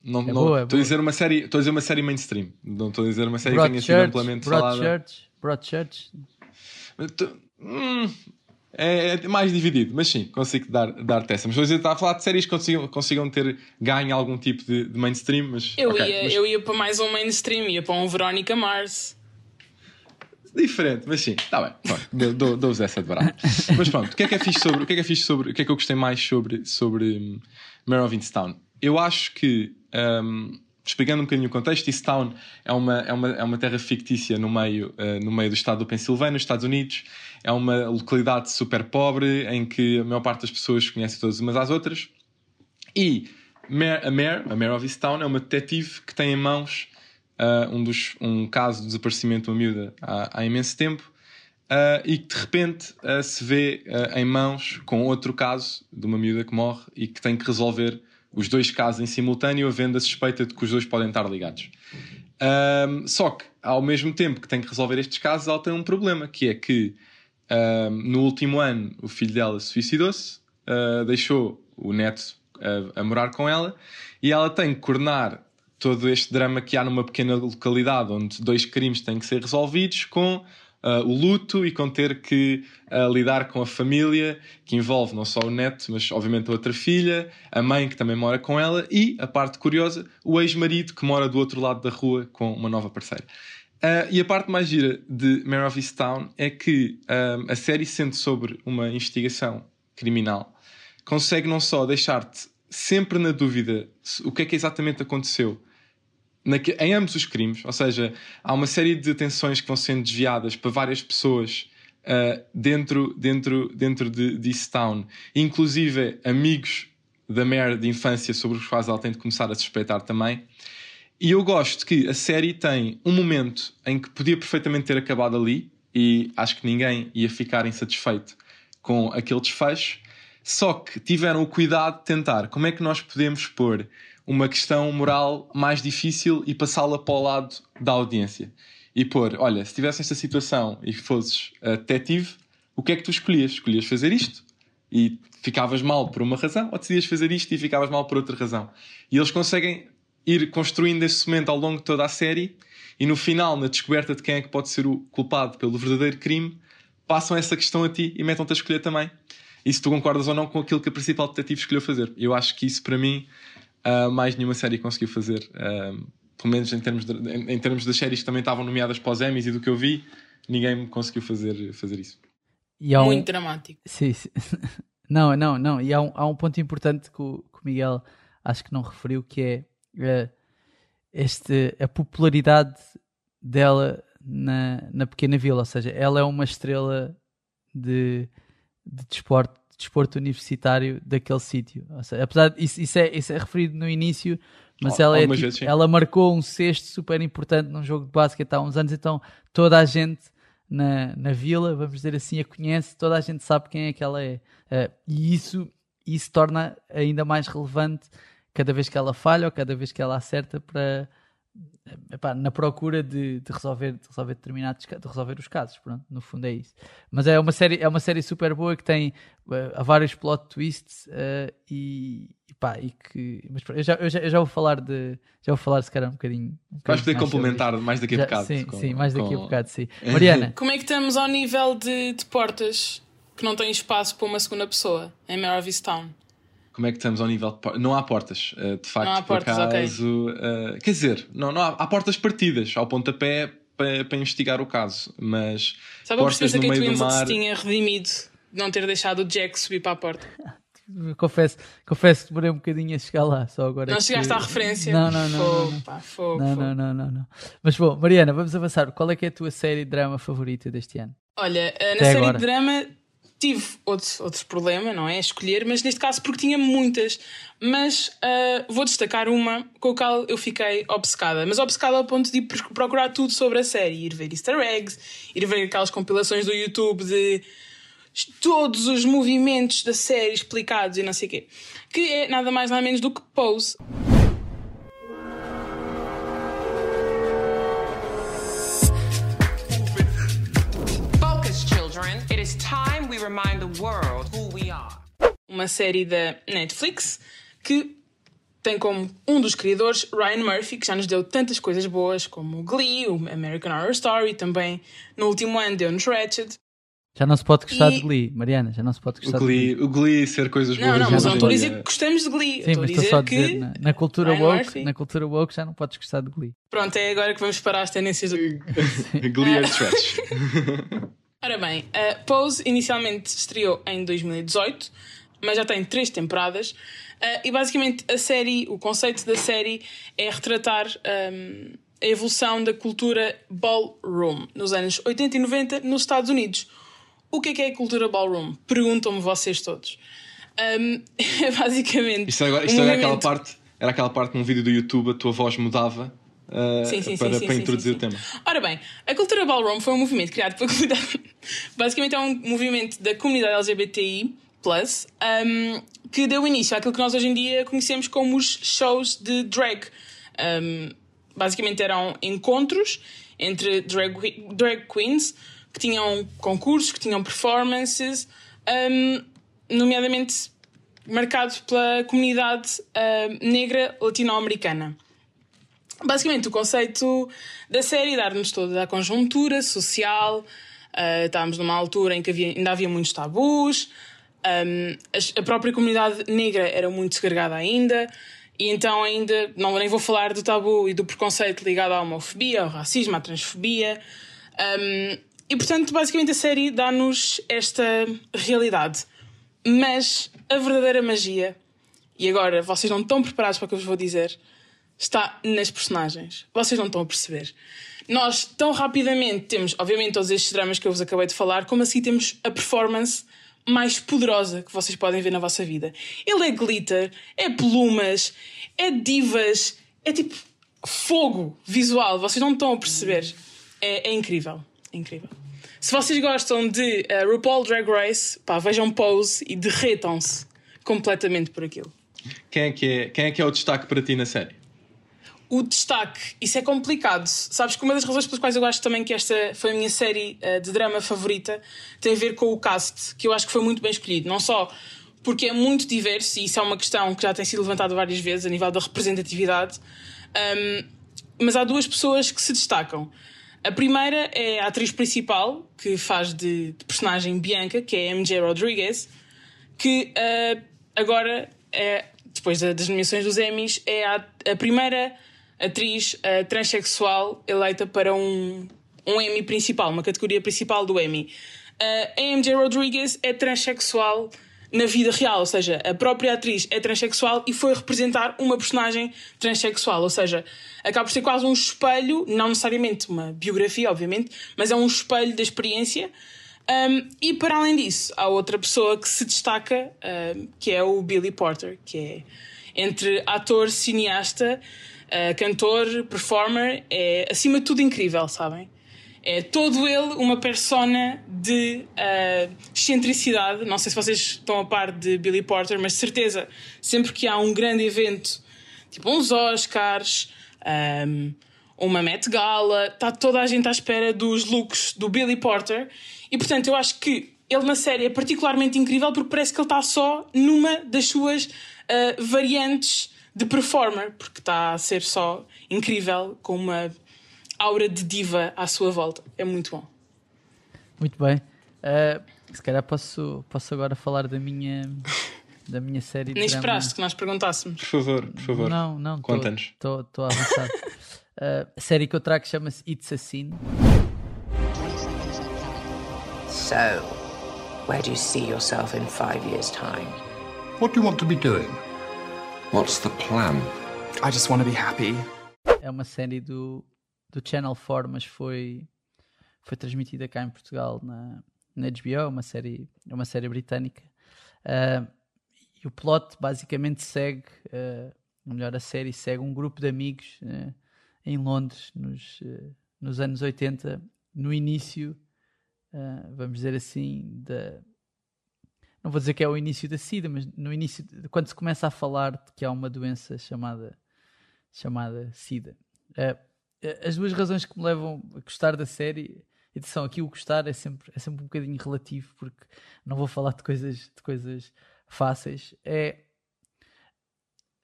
Não, é não, boa, é estou, a dizer uma série, estou a dizer uma série mainstream. Não estou a dizer uma série Broad que tenha sido amplamente Broadchurch, falada. Church Hum, é, é, mais dividido, mas sim, consigo dar, dar-te essa. Mas estou a, dizer, a falar de séries que consigam, consigam ter ganho algum tipo de, de mainstream. Mas, eu, okay, ia, mas... eu ia para mais um mainstream, ia para um Verónica Mars. Diferente, mas sim, está bem, dou-vos dou, essa de barato. mas pronto, o que é que é fixe sobre, o que é que é fixe sobre, o que é que eu gostei mais sobre, sobre um, Mare of Town? Eu acho que um, explicando um bocadinho o contexto, Easttown é uma, é uma, é uma terra fictícia no meio, uh, no meio do estado do Pensilvânia, nos Estados Unidos. É uma localidade super pobre em que a maior parte das pessoas conhece todas umas às outras. E a Mare, a Mare of Easttown, é uma detetive que tem em mãos uh, um, dos, um caso de desaparecimento de uma miúda há, há imenso tempo. Uh, e que de repente se vê em mãos com outro caso de uma miúda que morre e que tem que resolver os dois casos em simultâneo, havendo a suspeita de que os dois podem estar ligados. Um, só que, ao mesmo tempo que tem que resolver estes casos, ela tem um problema, que é que um, no último ano o filho dela suicidou-se, uh, deixou o neto uh, a morar com ela e ela tem que coordenar todo este drama que há numa pequena localidade onde dois crimes têm que ser resolvidos com uh, o luto e com ter que uh, lidar com a família, que envolve não só o neto, mas obviamente a outra filha, a mãe que também mora com ela e, a parte curiosa, o ex-marido que mora do outro lado da rua com uma nova parceira. Uh, e a parte mais gira de Mare of é que a série, sendo sobre uma investigação criminal, consegue não só deixar-te sempre na dúvida o que é que exatamente aconteceu, em ambos os crimes, ou seja, há uma série de atenções que vão sendo desviadas para várias pessoas uh, dentro, dentro, dentro de, de East Town, inclusive amigos da Mare de infância sobre os quais ela tem de começar a suspeitar também. E eu gosto que a série tem um momento em que podia perfeitamente ter acabado ali e acho que ninguém ia ficar insatisfeito com aquele desfecho, só que tiveram o cuidado de tentar como é que nós podemos pôr uma questão moral mais difícil e passá-la para o lado da audiência. E pôr, olha, se tivesse esta situação e fosses uh, detetive, o que é que tu escolhias? Escolhias fazer isto e ficavas mal por uma razão, ou decidias fazer isto e ficavas mal por outra razão. E eles conseguem ir construindo esse momento ao longo de toda a série e no final, na descoberta de quem é que pode ser o culpado pelo verdadeiro crime, passam essa questão a ti e metam-te a escolher também. E se tu concordas ou não com aquilo que a principal detetive escolheu fazer. Eu acho que isso, para mim, uh, mais nenhuma série conseguiu fazer. Uh, pelo menos em termos, de, em, em, termos das séries que também estavam nomeadas para os Emmys e do que eu vi, ninguém conseguiu fazer, fazer isso. Um... Muito dramático. Sim, sim. Não, não, não. E há um, há um ponto importante que o, que o Miguel acho que não referiu, que é uh, este, a popularidade dela na, na pequena vila. Ou seja, ela é uma estrela de, de desporto desporto universitário daquele sítio. Apesar de isso, isso, é, isso é referido no início, mas ela, é, tipo, ela marcou um sexto super importante num jogo de basquete há uns anos, então toda a gente na, na vila, vamos dizer assim, a conhece, toda a gente sabe quem é que ela é. Uh, e isso, isso torna ainda mais relevante cada vez que ela falha ou cada vez que ela acerta para, epá, na procura de, de resolver, de resolver determinados de resolver os casos, pronto, no fundo é isso. Mas é uma série, é uma série super boa que tem uh, vários plot twists uh, e, e, pá, e que mas eu já, eu já, eu já vou falar de já vou falar se calhar um bocadinho. Um Vais poder complementar mais daqui a já, bocado. Sim, com, sim, mais daqui com... a bocado, sim. Mariana. Como é que estamos ao nível de, de portas que não têm espaço para uma segunda pessoa em Mare Town? Como é que estamos ao nível de Não há portas, eh, de facto, não há portas, por acaso. Okay. Uh, quer dizer, não, não há, há, portas partidas ao pontapé para, para investigar o caso, mas. Sabe portas a no que meio do mar... se tinha redimido de não ter deixado o Jack subir para a porta? confesso, confesso que demorei um bocadinho a chegar lá, só agora. Não que... chegaste à referência? Não, não, não. Fogo, não, pá, fogo, não, fogo. não, não, não, não. Mas bom, Mariana, vamos avançar. Qual é que é a tua série de drama favorita deste ano? Olha, eh, na Até série agora. de drama tive outro, outro problema, não é? Escolher, mas neste caso porque tinha muitas. Mas uh, vou destacar uma com a qual eu fiquei obcecada. Mas obcecada ao ponto de procurar tudo sobre a série, ir ver easter eggs, ir ver aquelas compilações do YouTube de todos os movimentos da série explicados e não sei o quê. Que é nada mais nada menos do que Pose. Remind the world who we are. Uma série da Netflix que tem como um dos criadores Ryan Murphy, que já nos deu tantas coisas boas como Glee, o American Horror Story, também no último ano deu-nos Ratched. Já não se pode gostar e... de Glee, Mariana, já não se pode gostar o Glee, de Glee. O Glee ser coisas boas. Não, não, mas não estou a dizer que gostamos de Glee. Sim, estou mas estou só a dizer que na, na, cultura woke, na cultura woke já não podes gostar de Glee. Pronto, é agora que vamos parar as tendências do... Glee é trash. Ora bem, a Pose inicialmente estreou em 2018, mas já tem três temporadas. Uh, e basicamente a série, o conceito da série é retratar um, a evolução da cultura ballroom nos anos 80 e 90 nos Estados Unidos. O que é que é a cultura ballroom? Perguntam-me vocês todos. Um, é basicamente. Isto, agora, isto um era, movimento... aquela parte, era aquela parte num vídeo do YouTube, a tua voz mudava Uh, sim, sim, para, sim, para introduzir o tema. Ora bem, a cultura ballroom foi um movimento criado pela comunidade. Basicamente, é um movimento da comunidade LGBTI, um, que deu início àquilo que nós hoje em dia conhecemos como os shows de drag. Um, basicamente, eram encontros entre drag, drag queens que tinham concursos, que tinham performances, um, nomeadamente marcados pela comunidade negra latino-americana. Basicamente, o conceito da série é dar-nos toda a conjuntura social. Uh, estávamos numa altura em que havia, ainda havia muitos tabus, um, a, própria comunidade negra era muito segregada ainda, e então ainda não nem vou falar do tabu e do preconceito ligado à homofobia, ao racismo, à transfobia. Um, e portanto, basicamente, a série dá-nos esta realidade. Mas a verdadeira magia, e agora vocês não estão preparados para o que eu vos vou dizer está nas personagens. Vocês não estão a perceber. Nós, tão rapidamente, temos, obviamente, todos estes dramas que eu vos acabei de falar, como assim temos a performance mais poderosa que vocês podem ver na vossa vida. Ele é glitter, é plumas, é divas, é tipo fogo visual. Vocês não estão a perceber. É, é incrível. É incrível. Se vocês gostam de uh, RuPaul Drag Race, pá, vejam Pose e derretam-se completamente por aquilo. Quem é, que é, quem é que é o destaque para ti na série? O destaque, isso é complicado. Sabes que uma das razões pelas quais eu acho também que esta foi a minha série uh, de drama favorita tem a ver com o cast, que eu acho que foi muito bem escolhido. Não só porque é muito diverso, e isso é uma questão que já tem sido levantada várias vezes a nível da representatividade, um, mas há duas pessoas que se destacam. A primeira é a atriz principal, que faz de, de personagem Bianca, que é MJ Rodriguez, que uh, agora, é, depois das nomeações dos Emmys, é a, a primeira atriz uh, transexual eleita para um, um Emmy principal, uma categoria principal do Emmy. Uh, a MJ Rodriguez é transexual na vida real, ou seja, a própria atriz é transexual e foi representar uma personagem transexual, ou seja, acaba por ser quase um espelho, não necessariamente uma biografia, obviamente, mas é um espelho da experiência. Um, e para além disso, há outra pessoa que se destaca, um, que é o Billy Porter, que é entre ator, cineasta, uh, cantor, performer, é acima de tudo incrível, sabem? É todo ele uma persona de uh, excentricidade. Não sei se vocês estão a par de Billy Porter, mas certeza, sempre que há um grande evento, tipo uns Oscars, um, uma Met Gala, está toda a gente à espera dos looks do Billy Porter. E portanto, eu acho que ele na série é particularmente incrível porque parece que ele está só numa das suas uh, variantes de performer, porque está a ser só incrível, com uma aura de diva à sua volta. É muito bom. Muito bem. Uh, se calhar posso, posso agora falar da minha, da minha série Nem esperaste que nós perguntássemos. Por favor, por favor. Não, não. Conta-nos. Estou a avançar. uh, a série que eu trago chama-se It's a Sin. So, where do you see yourself in five years' time? What do you want to be doing? What's the plan? I just want to be happy. É uma série do, do Channel 4, mas foi, foi transmitida cá em Portugal na, na HBO, uma série, uma série britânica. Uh, e o plot basicamente segue, uh, melhor, a série segue um grupo de amigos uh, em Londres nos, uh, nos anos 80, no início, vamos dizer assim, da, não vou dizer que é o início da SIDA, mas no início, quando se começa a falar de que há uma doença chamada, chamada SIDA. Uh, as duas razões que me levam a gostar da série, edição aqui o gostar é sempre, é sempre um bocadinho relativo, porque não vou falar de coisas, de coisas fáceis. É,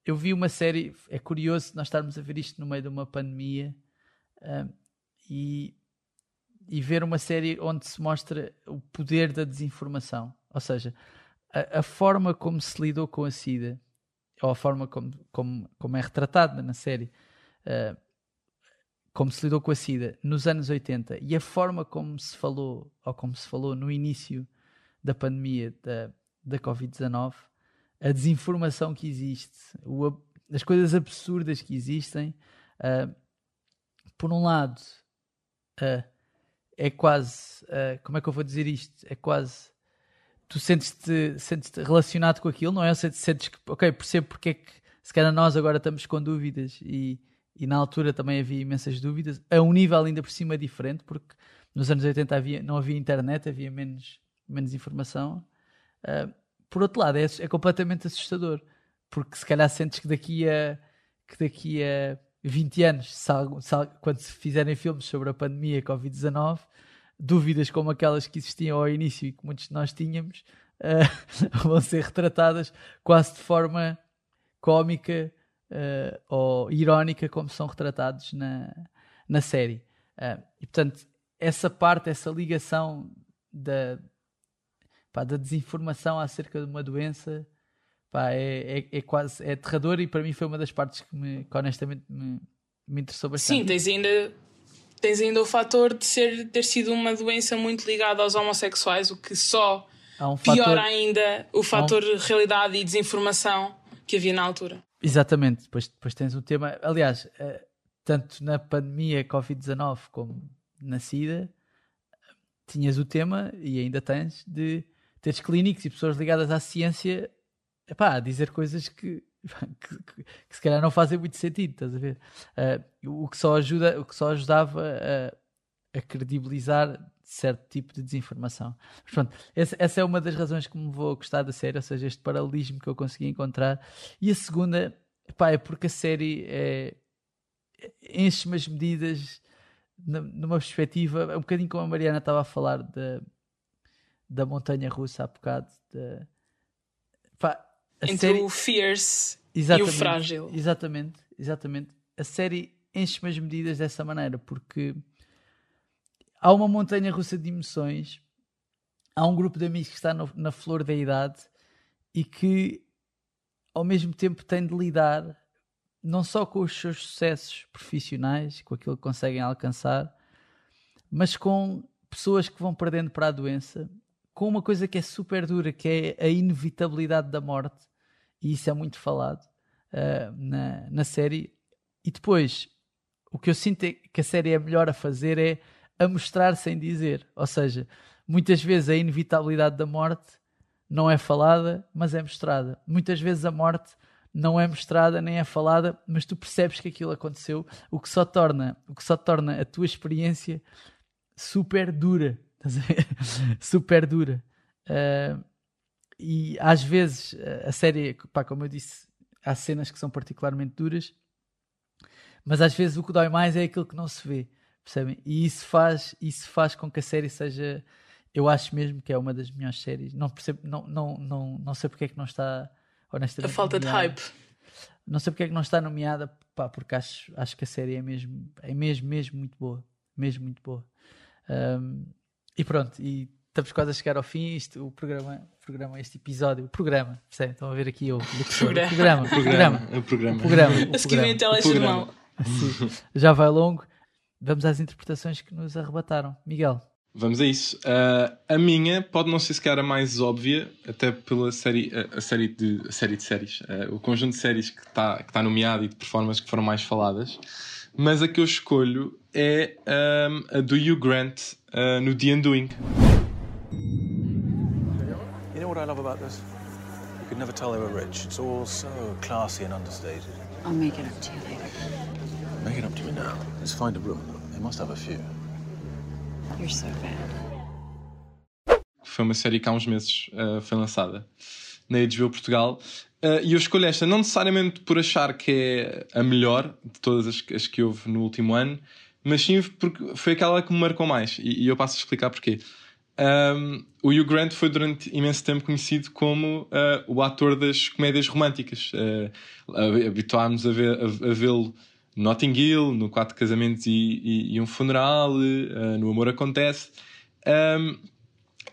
eu vi uma série, é curioso nós estarmos a ver isto no meio de uma pandemia uh, e, e ver uma série onde se mostra o poder da desinformação. Ou seja, a, a, forma como se lidou com a SIDA, ou a forma como, como, como é retratada na série, uh, como se lidou com a SIDA nos anos 80 e a forma como se falou, ou como se falou no início da pandemia da, da Covid-19, a desinformação que existe, o, as coisas absurdas que existem, uh, por um lado, uh, é quase, como é que eu vou dizer isto? É quase tu sentes-te sentes -te relacionado com aquilo, não é? Sentes, sentes que, ok, percebo porque é que se calhar nós agora estamos com dúvidas e, e na altura também havia imensas dúvidas, a um nível ainda por cima diferente, porque nos anos 80 havia, não havia internet, havia menos, menos informação. Uh, por outro lado, é, é, completamente assustador, porque se calhar sentes que daqui a, que daqui a 20 anos, se, se, quando se fizerem filmes sobre a pandemia Covid-19, dúvidas como aquelas que existiam ao início e que muitos de nós tínhamos uh, vão ser retratadas quase de forma cómica uh, ou irónica como são retratados na, na série. Uh, e portanto, essa parte, essa ligação da, pá, da desinformação acerca de uma doença pá, é, é, é, quase é aterrador e para mim foi uma das partes que, me, que honestamente me, me interessou bastante. Sim, tens ainda tens ainda o fator de ser, ter sido uma doença muito ligada aos homossexuais, o que só um piora fator... ainda o fator um... realidade e desinformação que havia na altura. Exatamente, depois, depois tens o tema, aliás, eh, tanto na pandemia Covid-19 como na SIDA, tinhas o tema, e ainda tens, de teres clínicos e pessoas ligadas à ciência epá, a dizer coisas que que, que, que, se calhar não fazem muito sentido, estás a ver? Uh, o, que só ajuda, o que só ajudava a, a credibilizar certo tipo de desinformação. Mas pronto, essa, essa, é uma das razões que me vou gostar da série, ou seja, este paralelismo que eu consegui encontrar. E a segunda, pá, é porque a série é, enche umas medidas numa perspectiva, um bocadinho como a Mariana estava a falar da, da montanha russa há bocado. De, pá, entre série... o fierce exatamente, e o frágil. Exatamente, exatamente. A série enche-me as medidas dessa maneira, porque há uma montanha russa de emoções, há um grupo de amigos que está no, na flor da idade e que ao mesmo tempo tem de lidar não só com os seus sucessos profissionais, com aquilo que conseguem alcançar, mas com pessoas que vão perdendo para a doença, com uma coisa que é super dura, que é a inevitabilidade da morte e isso é muito falado uh, na, na série. E depois, o que eu sinto é que a série é melhor a fazer é a mostrar sem dizer. Ou seja, muitas vezes a inevitabilidade da morte não é falada, mas é mostrada. Muitas vezes a morte não é mostrada nem é falada, mas tu percebes que aquilo aconteceu, o que só torna, o que só torna a tua experiência super dura, super dura. Uh, e às vezes a série, pá, como eu disse, há cenas que são particularmente duras, Mas às vezes o que dói mais é aquilo que não se vê, percebem? E isso faz, isso faz com que a série seja. Eu acho mesmo que é uma das melhores séries. Não percebo, não, não, não, não sei porque é que não está honestamente. A falta nomeada. de hype. Não sei porque é que não está nomeada, pá, porque acho, acho que a série é mesmo, é mesmo, mesmo muito boa. Mesmo muito boa. Um, e pronto, e estamos quase a chegar ao fim. Isto, o programa, o programa este episódio, o programa, percebem? Estão a ver aqui o, o programa. programa, o programa, o programa, o programa, o A seguir vem a telejornal. Sim, já vai longo. Vamos às interpretações que nos arrebataram. Miguel. Vamos a isso. Uh, a minha pode não ser sequer a mais óbvia, até pela série, a, a série, de, a série de séries, uh, o conjunto de séries que está que tá nomeado e de performances que foram mais faladas. Mas a que eu escolho é um, a do Hugh Grant uh, no The Undoing. You know what I love about this? You could never tell they were rich. It's all so classy and understated. I'll make it up to you later. Make it up to me now. Let's find a room. They must have a few. You're so bad. Foi uma série que há uns meses uh, foi lançada na HBO Portugal. Uh, e eu escolho esta não necessariamente por achar que é a melhor de todas as, as que houve no último ano, mas sim porque foi aquela que me marcou mais. E, e eu passo a explicar porquê. Um, o Hugh Grant foi durante imenso tempo conhecido como uh, o ator das comédias românticas. Uh, Habituámos a, ver, a, a vê-lo no Notting Hill, no Quatro Casamentos e, e, e um Funeral, uh, no Amor Acontece. Um,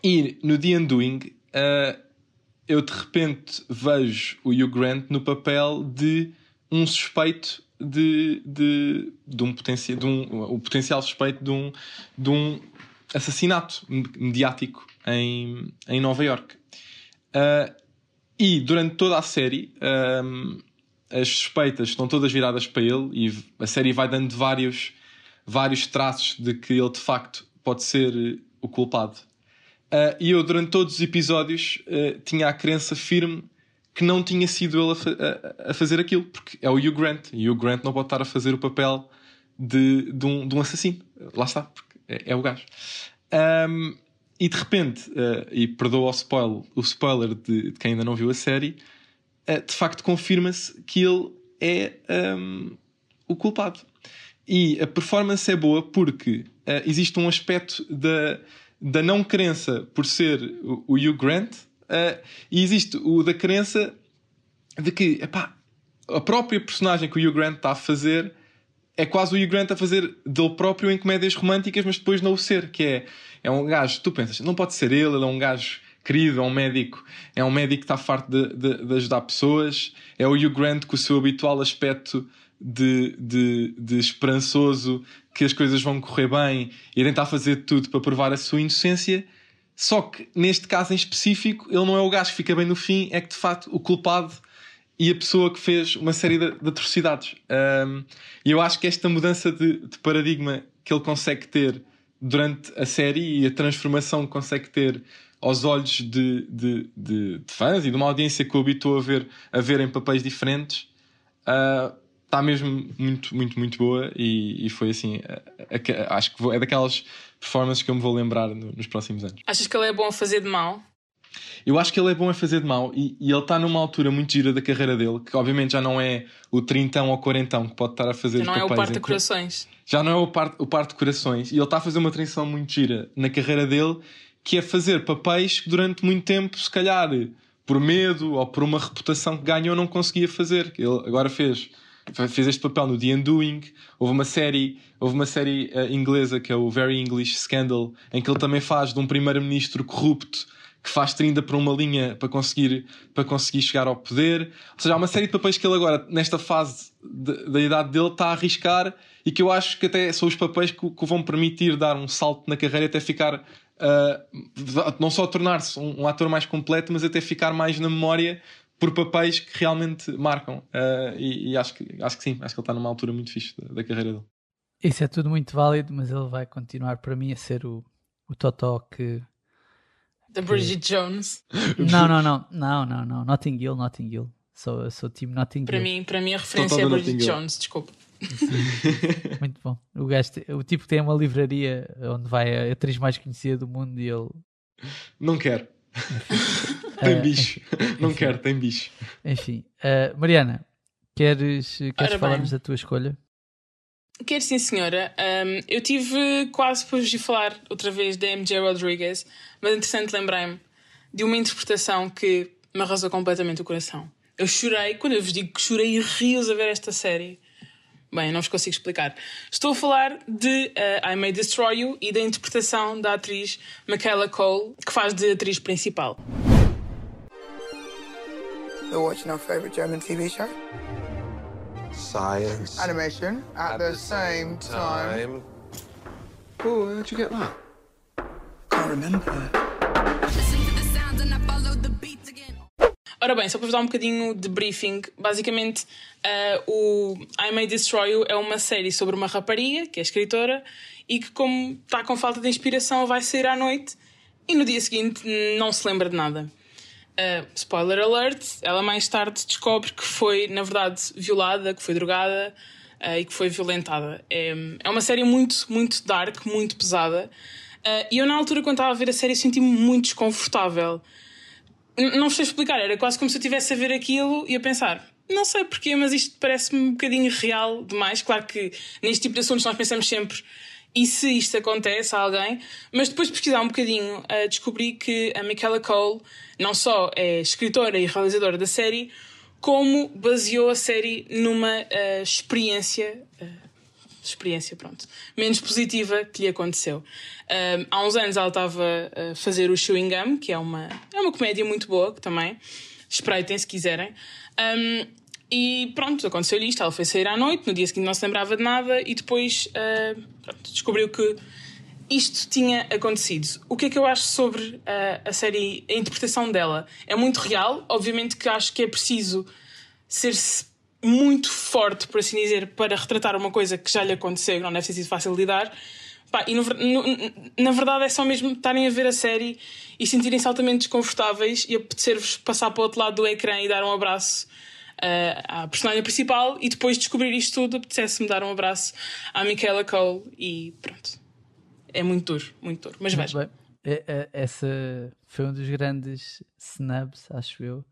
e no The Undoing, eu de repente vejo o Hugh Grant no papel de um suspeito de, de, de um potencial, de um, o potencial suspeito de um, de um assassinato mediático em, em Nova York. Uh, e durante toda a série, um, as suspeitas estão todas viradas para ele e a série vai dando vários, vários traços de que ele de facto pode ser o culpado. Uh, e eu, durante todos os episódios, uh, tinha a crença firme que não tinha sido ele a, fa a, fazer aquilo, porque é o Hugh Grant. E o Hugh Grant não pode estar a fazer o papel de, de, um, de um assassino. Lá está, é, é o gajo. Um, e de repente, uh, e perdoa o spoiler, o spoiler de, de, quem ainda não viu a série, de facto confirma-se que ele é um, o culpado. E a performance é boa porque existe um aspecto da da não crença por ser o, o Hugh Grant uh, e existe o da crença de que epá, a própria personagem que o Hugh Grant está a fazer é quase o Hugh Grant a fazer dele próprio em comédias românticas, mas depois não o ser, que é, é um gajo, tu pensas, não pode ser ele, ele é um gajo querido, é um médico, é um médico que está farto de, de, de ajudar pessoas, é o Hugh Grant com o seu habitual aspecto de, de, de esperançoso que as coisas vão correr bem e tentar fazer tudo para provar a sua inocência. Só que neste caso em específico, ele não é o gajo que fica bem no fim, é que de facto o culpado e a pessoa que fez uma série de, de atrocidades. E eu acho que esta mudança de, de, paradigma que ele consegue ter durante a série e a transformação que consegue ter aos olhos de, de, de, fãs e de uma audiência que o habitou a ver, a ver em papéis diferentes. Uh, está mesmo muito, muito, muito boa e, e foi assim, acho que é daquelas performances que eu me vou lembrar no, nos próximos anos. Achas que ele é bom a fazer de mal? Eu acho que ele é bom a fazer de mal e, e ele está numa altura muito gira da carreira dele, que obviamente já não é o trintão ou quarentão que pode estar a fazer Já não é o par de corações. Já não é o par, o par de corações e ele está a fazer uma transição muito gira na carreira dele, que é fazer papéis que durante muito tempo, se calhar por medo ou por uma reputação que ganhou, não conseguia fazer. Ele agora fez fez este papel no The Undoing. Houve uma série, houve uma série uh, inglesa que é o Very English Scandal, em que ele também faz de um primeiro-ministro corrupto que faz trinda para uma linha para conseguir, para conseguir chegar ao poder. Ou seja, há uma série de papéis que ele agora, nesta fase de, da idade dele, está a arriscar e que eu acho que até são os papéis que, que vão permitir dar um salto na carreira até ficar. Uh, não só tornar-se um, um ator mais completo, mas até ficar mais na memória por papéis que realmente marcam. Uh, e, e, acho, que, acho que sim, acho que ele está numa altura muito fixe da, da, carreira dele. Isso é tudo muito válido, mas ele vai continuar para mim a ser o, o Totó que. Da Bridget que... Jones. Não, não, não, não, não, não. Notting Hill, Notting Hill. Sou, sou time Notting para Hill. Mim, para mim a referência é Bridget Jones, desculpa. muito bom. O, gajo, o tipo tem uma livraria onde vai a atriz mais conhecida do mundo e ele. Não quero. tem bicho. Não quero, tem bicho. Enfim, uh, Mariana, queres, queres falarmos da tua escolha? Quer sim, senhora. Um, eu tive quase vos ir falar outra vez da MJ Rodriguez, mas interessante lembrei-me de uma interpretação que me arrasou completamente o coração. Eu chorei, quando eu vos digo que chorei rios a ver esta série. Bem, não vos consigo explicar. Estou a falar de uh, I May Destroy You e da interpretação da atriz Michaela Cole, que faz de atriz principal. You're watching our favorite German TV show? Science. Animation at, the, same time. Oh, how'd you get that? Can't remember. Ora bem, só para vos dar um bocadinho de briefing, basicamente uh, o I May Destroy You é uma série sobre uma rapariga, que é escritora, e que como está com falta de inspiração vai sair à noite e no dia seguinte não se lembra de nada. Uh, spoiler alert, ela mais tarde descobre que foi, na verdade, violada, que foi drogada uh, e que foi violentada. É, é uma série muito, muito dark, muito pesada. Uh, e eu, na altura, quando estava a ver a série, senti-me muito desconfortável. Não sei explicar, era quase como se eu estivesse a ver aquilo e a pensar: não sei porquê, mas isto parece-me um bocadinho real demais. Claro que neste tipo de assuntos nós pensamos sempre e se isto acontece a alguém, mas depois de pesquisar um bocadinho, uh, descobri que a Michaela Cole não só é escritora e realizadora da série, como baseou a série numa uh, experiência. Uh, experiência, pronto, menos positiva que lhe aconteceu. há uns anos ela estava a fazer o Chewing Gum, que é uma, é uma comédia muito boa também. Espreitem se quiserem. Um, e pronto, aconteceu-lhe isto. Ela foi sair à noite, no dia seguinte não se lembrava de nada e depois uh, pronto, descobriu que isto tinha acontecido. O que é que eu acho sobre uh, a série, a interpretação dela? É muito real, obviamente que acho que é preciso ser muito forte, por assim dizer, para retratar uma coisa que já lhe aconteceu, que não deve ter sido fácil de lidar. Pá, e no, no, na verdade é só mesmo estarem a ver a série e sentirem-se altamente desconfortáveis e apetecer-vos passar para o outro lado do ecrã e dar um abraço uh, à personagem principal e depois de descobrir isto tudo, apetecesse-me dar um abraço à Michaela Cole e pronto. É muito duro, muito duro. Mas veja. É, é, essa foi um dos grandes snubs, acho eu,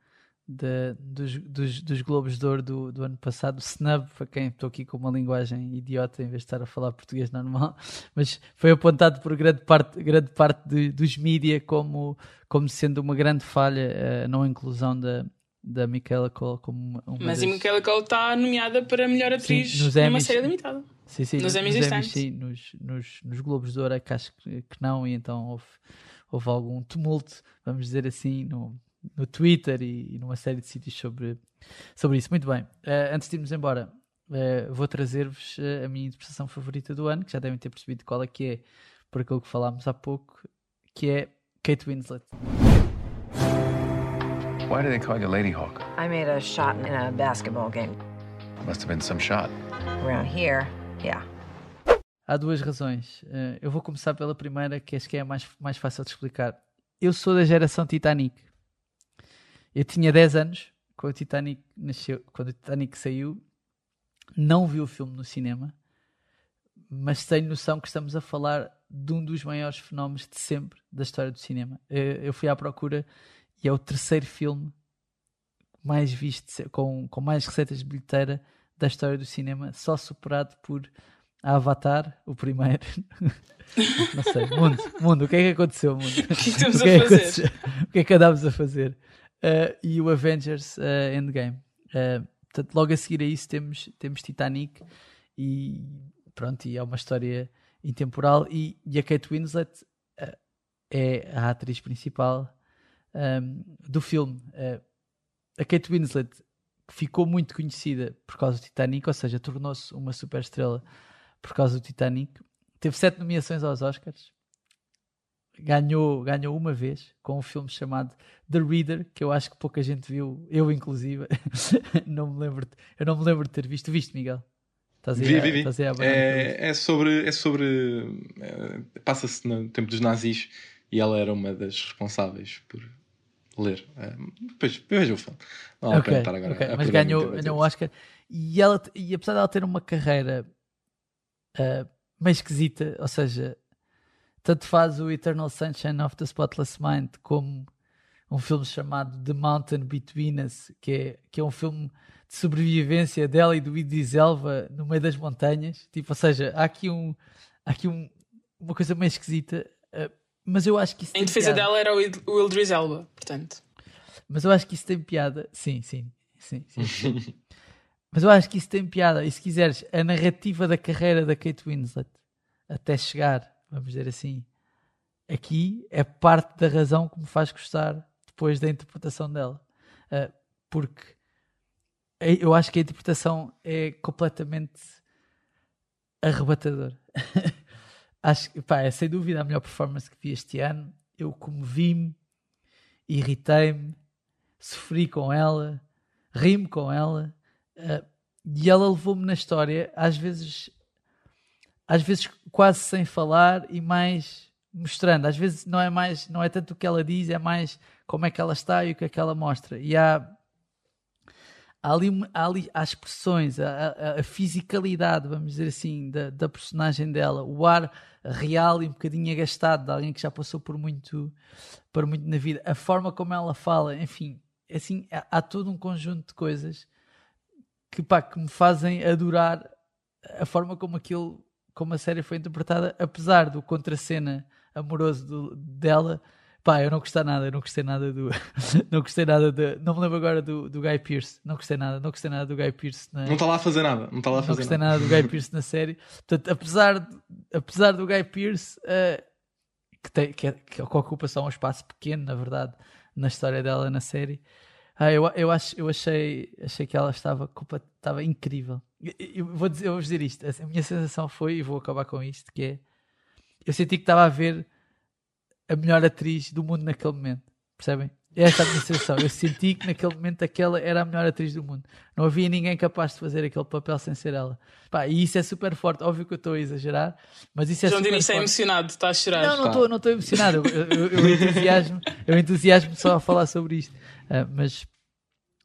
de, dos, dos, dos, Globos de Ouro do, do ano passado. Snub, para quem estou aqui com uma linguagem idiota em vez de estar a falar português normal, mas foi apontado por grande parte, grande parte de, dos mídia como, como sendo uma grande falha a não inclusão da, da Michaela Cole como uma Mas das... a Michaela Cole está nomeada para melhor atriz sim, numa Emmys, série limitada. Sim, sim, nos Emmys, nos, Emmys sim, nos, nos, nos, Globos de Ouro é que acho que, que não, e então houve, houve algum tumulto, vamos dizer assim, no, no Twitter e, e numa série de sítios sobre, sobre isso. Muito bem, uh, antes de irmos embora, uh, vou trazer-vos uh, a minha interpretação favorita do ano, que já devem ter percebido qual é que é, por aquilo que falámos há pouco, que é Kate Winslet. Why do they call you Lady Hawk? I made a shot in a basketball game. Must have been some shot. Around here, yeah. Há duas razões. Uh, eu vou começar pela primeira, que acho que é a mais, mais fácil de explicar. Eu sou da geração Titanic. Eu tinha 10 anos quando o Titanic nasceu, quando o Titanic saiu. Não vi o filme no cinema, mas tenho noção que estamos a falar de um dos maiores fenómenos de sempre da história do cinema. Eu, fui à procura e é o terceiro filme mais visto, com, com mais receitas de bilheteira da história do cinema, só superado por Avatar, o primeiro. Não sei, mundo, mundo, o que é que aconteceu, mundo? O que o que é o que é que andámos a fazer? Uh, e o Avengers uh, Endgame. Uh, portanto, logo a seguir a isso temos, temos Titanic e pronto, e é uma história intemporal e, e a Kate Winslet uh, é a atriz principal um, do filme. A Kate Winslet ficou muito conhecida por causa do Titanic, ou seja, tornou-se uma super estrela por causa do Titanic. Teve sete nomeações aos Oscars. Ganhou, ganhou uma vez com um filme chamado The Reader, que eu acho que pouca gente viu, eu inclusive. não me lembro, eu não me lembro de ter visto. Viste, Miguel? Estás vi, vi, vi. É, é, sobre. É sobre é, Passa-se no tempo dos nazis e ela era uma das responsáveis por ler. Uh, depois veja o filme. Não okay, estar agora. Okay. Mas ganhou, ganhou o Oscar. E, ela, e apesar dela ter uma carreira uh, meio esquisita, ou seja, tanto faz o Eternal Sunshine of the Spotless Mind como um filme chamado The Mountain Between Us, que é, que é um filme de sobrevivência dela e do Idris Elba no meio das montanhas. Tipo, ou seja, há aqui, um, há aqui um, uma coisa meio esquisita, uh, mas eu acho que isso Em defesa piada. dela era o Idris Elba, portanto. Mas eu acho que isso tem piada. Sim, sim, sim, sim. sim. mas eu acho que isso tem piada. E se quiseres, a narrativa da carreira da Kate Winslet até chegar, vamos dizer assim, aqui é parte da razão que me faz gostar depois da interpretação dela. Uh, porque eu acho que a interpretação é completamente arrebatadora. acho que pá, é sem dúvida a melhor performance que vi este ano. Eu comovi-me, irritei-me, sofri com ela, ri-me com ela uh, e ela levou-me na história, às vezes, às vezes quase sem falar e mais mostrando. Às vezes não é mais, não é tanto o que ela diz, é mais como é que ela está e o que é que ela mostra. E há, há ali, há ali as expressões, a, a, fisicalidade, vamos dizer assim, da, da personagem dela, o ar real e um bocadinho agastado de alguém que já passou por muito, por muito na vida, a forma como ela fala, enfim, assim, há, há todo um conjunto de coisas que, pá, que me fazem adorar a forma como aquilo, como a série foi interpretada, apesar do contracena amoroso do, dela. Pá, eu não gostei nada, eu não gostei nada do. não gostei nada de. Não me lembro agora do, do Guy Pearce. Não gostei nada, não gostei nada do Guy Pearce. Na, não está lá a fazer nada. Não está lá a fazer Não gostei nada. nada do Guy Pearce na série. Portanto, apesar, apesar do Guy Pearce, uh, que, tem, que, é, que ocupa só um espaço pequeno, na verdade, na história dela na série, ah, eu, eu, acho, eu achei, achei que ela estava, estava incrível. Eu, eu, vou dizer, eu vou dizer isto. A minha sensação foi, e vou acabar com isto, que é eu senti que estava a ver a melhor atriz do mundo naquele momento. Percebem? Esta é a minha sensação. Eu senti que naquele momento aquela era a melhor atriz do mundo. Não havia ninguém capaz de fazer aquele papel sem ser ela. Pá, e isso é super forte. Óbvio que eu estou a exagerar, mas isso é João super Diniz forte. está emocionado, está a chorar. Não, não estou não emocionado. Eu, eu, eu, entusiasmo, eu entusiasmo só a falar sobre isto. Uh, mas,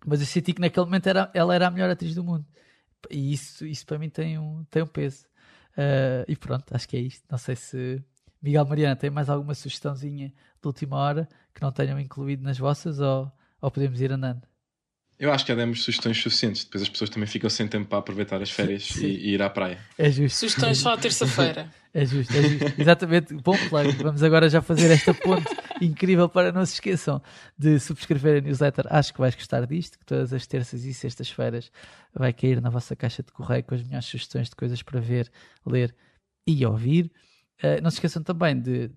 mas eu senti que naquele momento era, ela era a melhor atriz do mundo. E isso, isso para mim tem um, tem um peso. Uh, e pronto, acho que é isto. Não sei se Miguel Mariana, tem mais alguma sugestãozinha de última hora que não tenham incluído nas vossas ou, ou podemos ir andando? Eu acho que já demos sugestões suficientes. Depois as pessoas também ficam sem tempo para aproveitar as férias e, e, ir à praia. É justo. Sugestões só à terça-feira. é justo, é justo. Exatamente. Bom plug. Vamos agora já fazer esta ponte incrível para não se esqueçam de subscrever a newsletter. Acho que vais gostar disto, que todas as terças e sextas-feiras vai cair na vossa caixa de correio com as melhores sugestões de coisas para ver, ler e ouvir. Uh, não se esqueçam também de,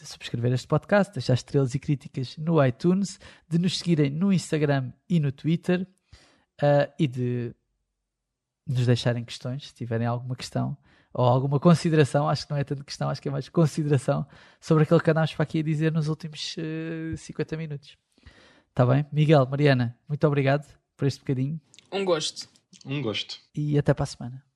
de, subscrever este podcast, deixar estrelas e críticas no iTunes, de nos seguirem no Instagram e no Twitter uh, e de nos deixarem questões, se tiverem alguma questão ou alguma consideração, acho que não é tanto questão, acho que é mais consideração sobre aquilo que andámos para aqui a dizer nos últimos uh, eh, 50 minutos. Está bem? Miguel, Mariana, muito obrigado por este bocadinho. Um gosto. Um gosto. E até para a semana.